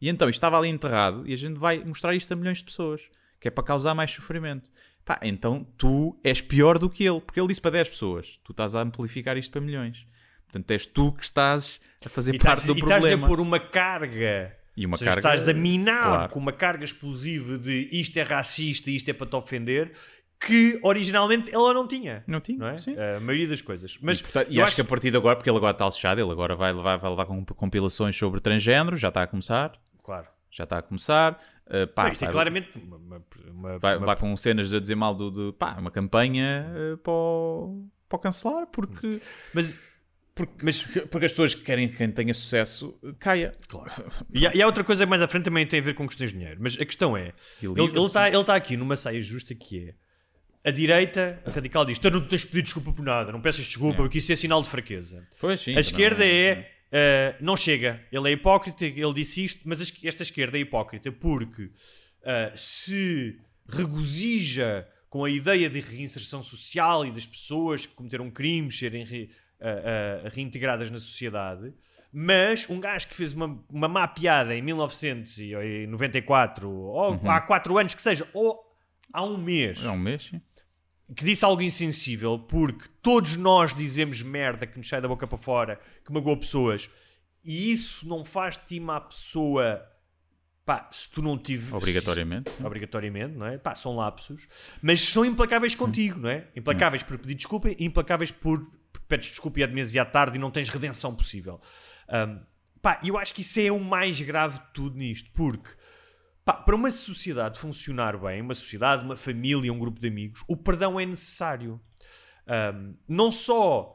E então isto estava ali enterrado e a gente vai mostrar isto a milhões de pessoas, que é para causar mais sofrimento. Pá, então tu és pior do que ele, porque ele disse para 10 pessoas, tu estás a amplificar isto para milhões. Portanto, és tu que estás a fazer E parte estás, do e estás problema. a pôr uma carga. E uma seja, carga- estás a minar Claro. com uma carga explosiva de isto é racista, isto é para te ofender, que originalmente ela não tinha. Não tinha, não é? sim. A maioria das coisas. Mas e, portanto, e eu acho, que a partir de agora, porque ele agora está lixado, ele agora vai levar, vai levar com compilações sobre transgênero, já está a começar. Claro. Já está a começar. Uh, pá, Não, isto é vai- claramente uma, uma- vai, uma- vai com cenas a dizer mal do, do pá, uma campanha uh, para, o, para o cancelar, porque, Mas, porque, mas, porque as pessoas querem que quem tenha sucesso caia. Claro. (laughs) E há, e há outra coisa mais à frente também tem a ver com questões de dinheiro. Mas a questão é: ele está ele tá aqui numa saia justa que é a direita, a radical, diz: Tu não tens de pedir desculpa por nada, não peças desculpa, porque isso é sinal de fraqueza. Pois, sim, a esquerda não- é. Ah, não chega, ele é hipócrita, ele disse isto, mas esta esquerda é hipócrita porque ah, se regozija com a ideia de reinserção social e das pessoas que cometeram crimes serem re- ah, reintegradas na sociedade, mas um gajo que fez uma, uma má piada em 1994, ou há 4 anos que seja, ou há um mês, É um mês, sim. Que disse algo insensível, porque todos nós dizemos merda que nos sai da boca para fora, que magoa pessoas, e isso não faz de ti uma pessoa pá, se tu não tiveres. Obrigatoriamente. Obrigatoriamente, não é? Pá, são lapsos. Mas são implacáveis contigo, não é? Implacáveis por pedir desculpa e implacáveis por porque pedes desculpa e é demasiado tarde e não tens redenção possível. Um, pá, eu acho que isso é o mais grave de tudo nisto, porque pá, para uma sociedade funcionar bem, uma sociedade, uma família, um grupo de amigos, o perdão é necessário. Um, não só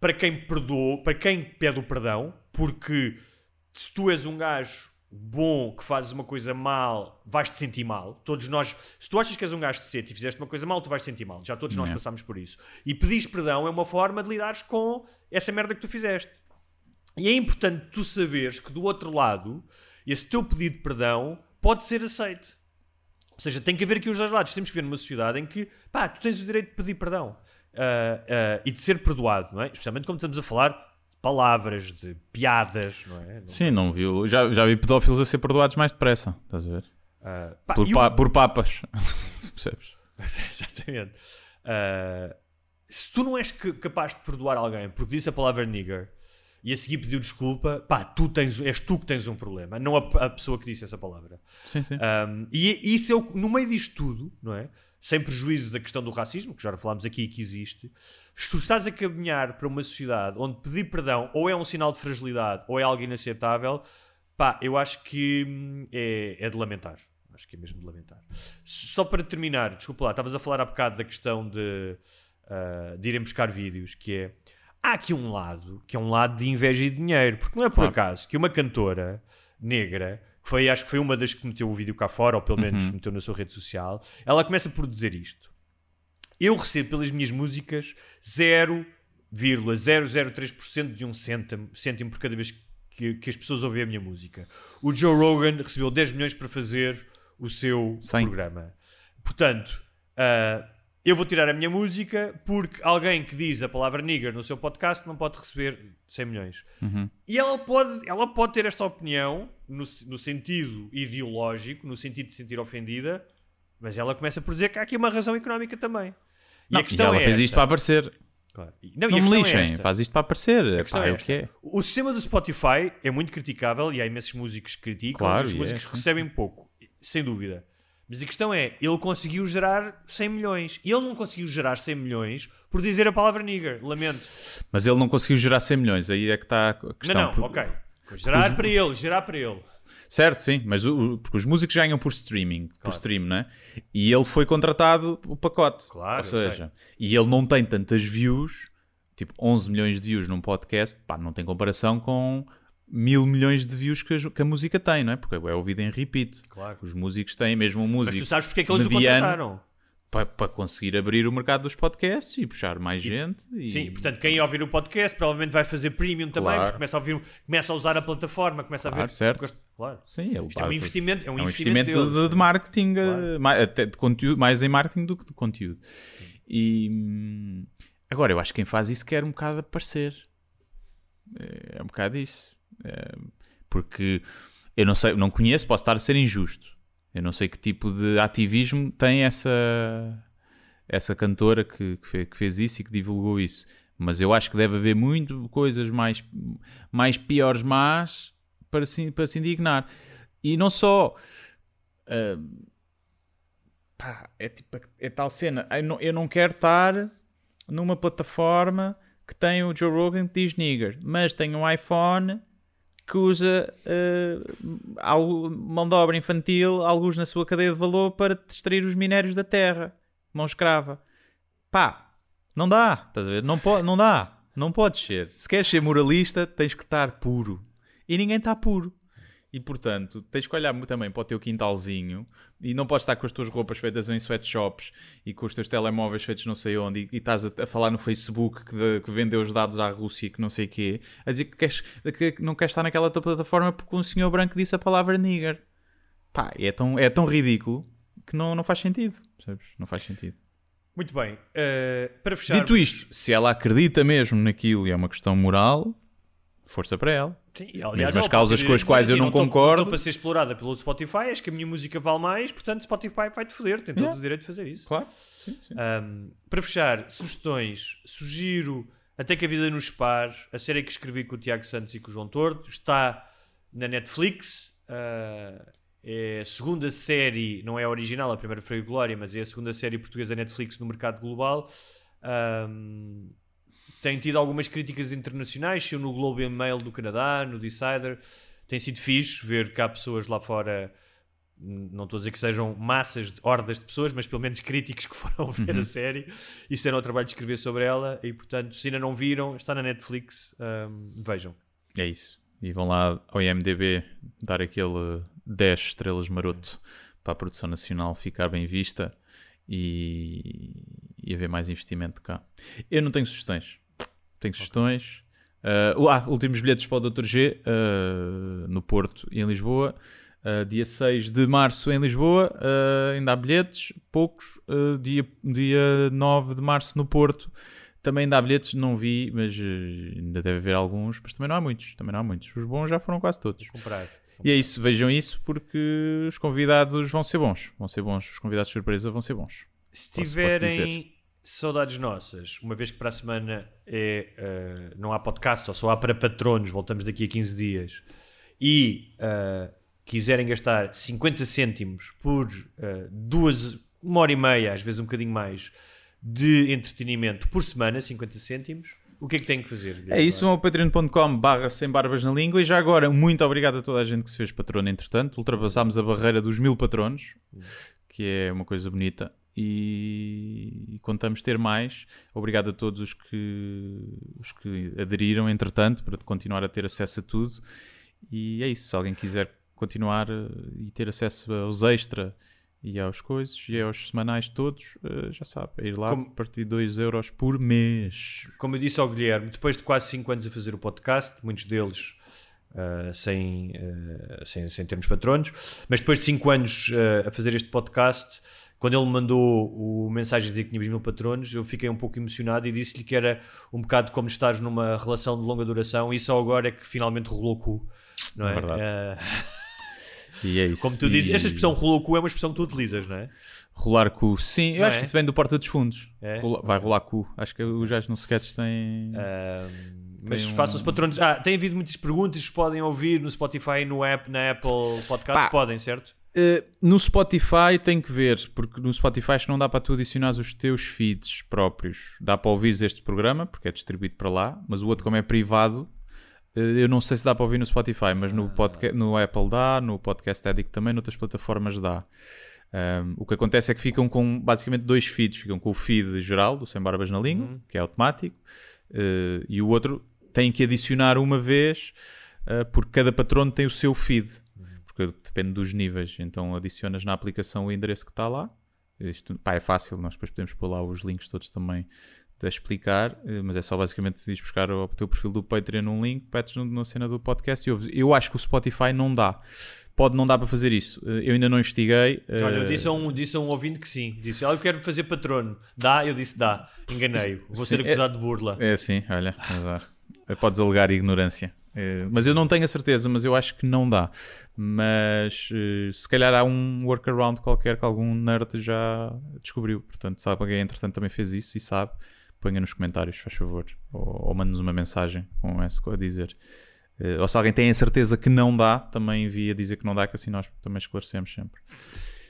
para quem perdoa, para quem pede o perdão, porque se tu és um gajo bom que fazes uma coisa mal, vais-te sentir mal. Todos nós, se tu achas que és um gajo decente e fizeste uma coisa mal, tu vais te sentir mal. Já todos nós É. passamos por isso. E pedires perdão é uma forma de lidares com essa merda que tu fizeste. E é importante tu saberes que do outro lado, esse teu pedido de perdão pode ser aceito. Ou seja, tem que haver aqui os dois lados. Temos que viver numa sociedade em que, pá, tu tens o direito de pedir perdão ah, ah, e de ser perdoado, não é? Especialmente como estamos a falar de palavras, de piadas, não é? Não- Sim, não viu. Já, já vi pedófilos a ser perdoados mais depressa, estás a ver? ah, pá, Por, e o- pa- (laughs) por papas. (laughs) Percebes? Exatamente. Se tu não és ca- capaz de perdoar alguém porque disse a palavra nigger e a seguir pediu desculpa, pá, tu tens, és tu que tens um problema, não a, a pessoa que disse essa palavra. Sim, sim. Um, e isso é o, no meio disto tudo, não é? Sem prejuízo da questão do racismo, que já falámos aqui que existe, se tu estás a caminhar para uma sociedade onde pedir perdão ou é um sinal de fragilidade ou é algo inaceitável, pá, eu acho que hum, é, é de lamentar. Acho que é mesmo de lamentar. Só para terminar, desculpa lá, estavas a falar há bocado da questão de, ah, de irem buscar vídeos, que é há aqui um lado que é um lado de inveja e dinheiro, porque não é por Claro. acaso que uma cantora negra, que foi, acho que foi uma das que meteu o vídeo cá fora, ou pelo menos meteu na sua rede social, ela começa por dizer isto. Eu recebo pelas minhas músicas 0,003% de um cêntimo, cêntimo por cada vez que, que as pessoas ouvem a minha música. O Joe Rogan recebeu 10 milhões para fazer o seu Cem. programa. Portanto, ah, eu vou tirar a minha música porque alguém que diz a palavra nigger no seu podcast não pode receber 100 milhões. E ela pode, ela pode ter esta opinião no, no sentido ideológico, no sentido de se sentir ofendida, mas ela começa por dizer que há aqui uma razão económica também. E Não, a questão ela é fez esta. isto para aparecer. Claro. E- Não, e Não me é lixem, esta. faz isto para aparecer. A Epá, questão é é o que é. O sistema do Spotify é muito criticável e há imensos músicos que criticam. Claro, os e é, músicos recebem pouco, sem dúvida. Mas a questão é, ele conseguiu gerar 100 milhões. E ele não conseguiu gerar 100 milhões por dizer a palavra nigger. Lamento. Mas ele não conseguiu gerar 100 milhões, aí é que está a questão. não, não, Porque- ok. Gerar os- para ele, gerar para ele. Certo, sim, mas o- porque os músicos ganham por streaming, por stream, né? E ele foi contratado o pacote. Claro, Ou seja, e ele não tem tantas views, tipo 11 milhões de views num podcast, pá, não tem comparação com mil milhões de views que a, que a música tem, não é? Porque é ouvido em repeat. Claro. Os músicos têm mesmo um Mas tu sabes porque é que eles o mediano contrataram. para, para conseguir abrir o mercado dos podcasts e puxar mais gente. E... Sim, portanto, quem ouvir o podcast provavelmente vai fazer premium também, Claro. porque começa a, ouvir, começa a usar a plataforma, começa a Claro, ver. certo. Claro. Sim, ele Isto é um investimento, é um é um investimento investimento deles. de, de marketing, eh, Claro. mais, até de conteúdo, mais em marketing do que de conteúdo. E hum, agora eu acho que quem faz isso quer um bocado aparecer. É, é um bocado isso. Porque eu não sei, não conheço, posso estar a ser injusto. Eu não sei que tipo de ativismo tem essa essa cantora que, que, fe- que fez isso e que divulgou isso. Mas eu acho que deve haver muito coisas mais, mais piores más para se, para se indignar. E não só. ah, pá, é tipo é tal cena. Eu não, eu não quero estar numa plataforma que tem o Joe Rogan que diz nigger, mas tem um iPhone que usa ah, algo, mão de obra infantil, alguns na sua cadeia de valor para distrair os minérios da terra. Mão escrava. Pá, não dá, estás a ver? Não, pode, não dá. Não podes ser. Se queres ser moralista, tens que estar puro. E ninguém está puro. E portanto, tens que olhar também para o teu quintalzinho e não podes estar com as tuas roupas feitas em sweatshops e com os teus telemóveis feitos não sei onde e, e estás a, a falar no Facebook que, de- que vendeu os dados à Rússia e que não sei o quê, a dizer que, queres, que não queres estar naquela tua plataforma porque um senhor branco disse a palavra nigger. Pá, é tão, é tão ridículo que não, não faz sentido. Percebes? Não faz sentido. Muito bem. eh, para fechar. Dito isto, se ela acredita mesmo naquilo e é uma questão moral, força para ela. Sim, e, Mesmo aliás, as causas com as quais eu não tô- concordo. Estou para ser explorada pelo Spotify, acho que a minha música vale mais, portanto Spotify vai-te foder, tem todo Yeah. o direito de fazer isso. Claro. Um, para fechar, sugestões, sugiro Até que a Vida nos Par, a série que escrevi com o Tiago Santos e com o João Tordo, está na Netflix. Uh, é a segunda série, não é a original, a primeira foi o Glória, mas é a segunda série portuguesa Netflix no mercado global. Ahm, tem tido algumas críticas internacionais, saiu no Globe and Mail do Canadá, no Decider. Tem sido fixe ver que há pessoas lá fora, não estou a dizer que sejam massas, de, hordas de pessoas, mas pelo menos críticos (laughs) que foram ver a série e se deram o trabalho de escrever sobre ela. E portanto, se ainda não viram, está na Netflix, ahm, vejam. É isso. E vão lá ao IMDB dar aquele 10 estrelas maroto para a produção nacional ficar bem vista e, e haver mais investimento cá. Eu não tenho sugestões. Tenho sugestões. Ah, ah, últimos bilhetes para o Dr. G ah, no Porto e em Lisboa. Ah, dia 6 de março em Lisboa, ah, ainda há bilhetes, poucos. Dia, dia 9 de março no Porto, também ainda há bilhetes, não vi, mas ainda deve haver alguns, mas também não há muitos. Também não há muitos. Os bons já foram quase todos. Comprar. E é isso, vejam isso porque os convidados vão ser bons. Vão ser bons. Os convidados de surpresa vão ser bons. Se Posso- posso tiverem saudades nossas, uma vez que para a semana é, eh, não há podcast, ou só há para patronos, voltamos daqui a 15 dias, e eh, quiserem gastar 50 cêntimos por eh, duas, uma hora e meia, às vezes um bocadinho mais, de entretenimento por semana, 50 cêntimos, o que é que têm que fazer? É isso, vão ao patreon.com barra sem barbas na língua e já agora, muito obrigado a toda a gente que se fez patrono entretanto. Ultrapassámos a barreira dos mil patronos, que é uma coisa bonita. E, contamos ter mais. Obrigado a todos os que, os que aderiram, entretanto, para continuar a ter acesso a tudo. E é isso. Se alguém quiser continuar eh, e ter acesso aos extra e aos coisas e aos semanais todos, eh, já sabe, é ir lá Como- a partir de 2 euros por mês. Como eu disse ao Guilherme, depois de quase 5 anos a fazer o podcast, muitos deles ah, sem, ah, sem, sem termos patronos, mas depois de 5 anos ah, a fazer este podcast, quando ele me mandou o mensagem de dizer que tínhamos mil patronos, eu fiquei um pouco emocionado e disse-lhe que era um bocado como estares numa relação de longa duração e só agora é que finalmente rolou o cu. Não é? Verdade. Ah, (laughs) E é isso. como tu dizes, E- esta expressão rolou o cu é uma expressão que tu utilizas, não é? Rolar cu. Sim, eu Não acho é? que isso vem do Porta dos Fundos. É? Rola- vai rolar cu. Acho que os gajos no sketch têm. Ah, mas um- façam os patronos. Ah, tem havido muitas perguntas, podem ouvir no Spotify no app, na Apple Podcast, Pá. podem, certo? Uh, no Spotify tem que ver, porque no Spotify não dá para tu adicionar os teus feeds próprios. Dá para ouvir este programa, porque é distribuído para lá, mas o outro, como é privado, uh, eu não sei se dá para ouvir no Spotify, mas no, podca- no Apple dá, no Podcast Addict também, noutras plataformas dá. Um, o que acontece é que ficam com basicamente dois feeds. Ficam com o feed geral do Sem Barbas na Língua, que é automático, uh, e o outro tem que adicionar uma vez, porque cada patrono tem o seu feed porque depende dos níveis. Então adicionas na aplicação o endereço que está lá. Isto pá, é fácil, nós depois podemos pôr lá os links todos também a explicar, eh, mas é só basicamente ir buscar o teu perfil do Patreon um link, pedes na cena do podcast e ouves. Eu acho que o Spotify não dá. Pode não dar para fazer isso. Eh, Eu ainda não investiguei. eh, Olha, eu disse a, um, disse a um ouvinte que sim. Disse, ah, eu quero fazer patrono. Dá? Eu disse dá. Enganei-o. Vou ser Sim, acusado de burla. É assim, olha, azar. Podes alegar ignorância. Eh, mas eu não tenho a certeza, mas eu acho que não dá. Mas eh, se calhar há um workaround qualquer que algum nerd já descobriu. Portanto, sabe alguém entretanto também fez isso e sabe, ponha nos comentários, faz favor. Ou, ou mande-nos uma mensagem com essa a dizer. Eh, ou se alguém tem a certeza que não dá, também envia dizer que não dá, que assim nós também esclarecemos sempre.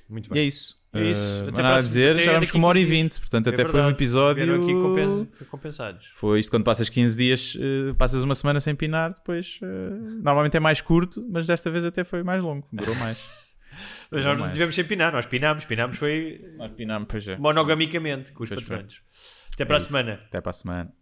Muito E bem. é isso. Isso. Eh, Até para a dizer, já vamos com uma hora e 15 dias. vinte. Portanto, É até foi um verdade. episódio. Aqui compen- compensados. Foi isto quando passas 15 dias, eh, passas uma semana sem pinar, depois eh, normalmente é mais curto, mas desta vez até foi mais longo, durou mais. (laughs) Mas Durou nós não tivemos sem pinar. Nós pinámos. Pinámos foi Nós pinamos, pois é. monogamicamente com os Pois foi. patronos. Até para É a isso. semana. Até para a semana.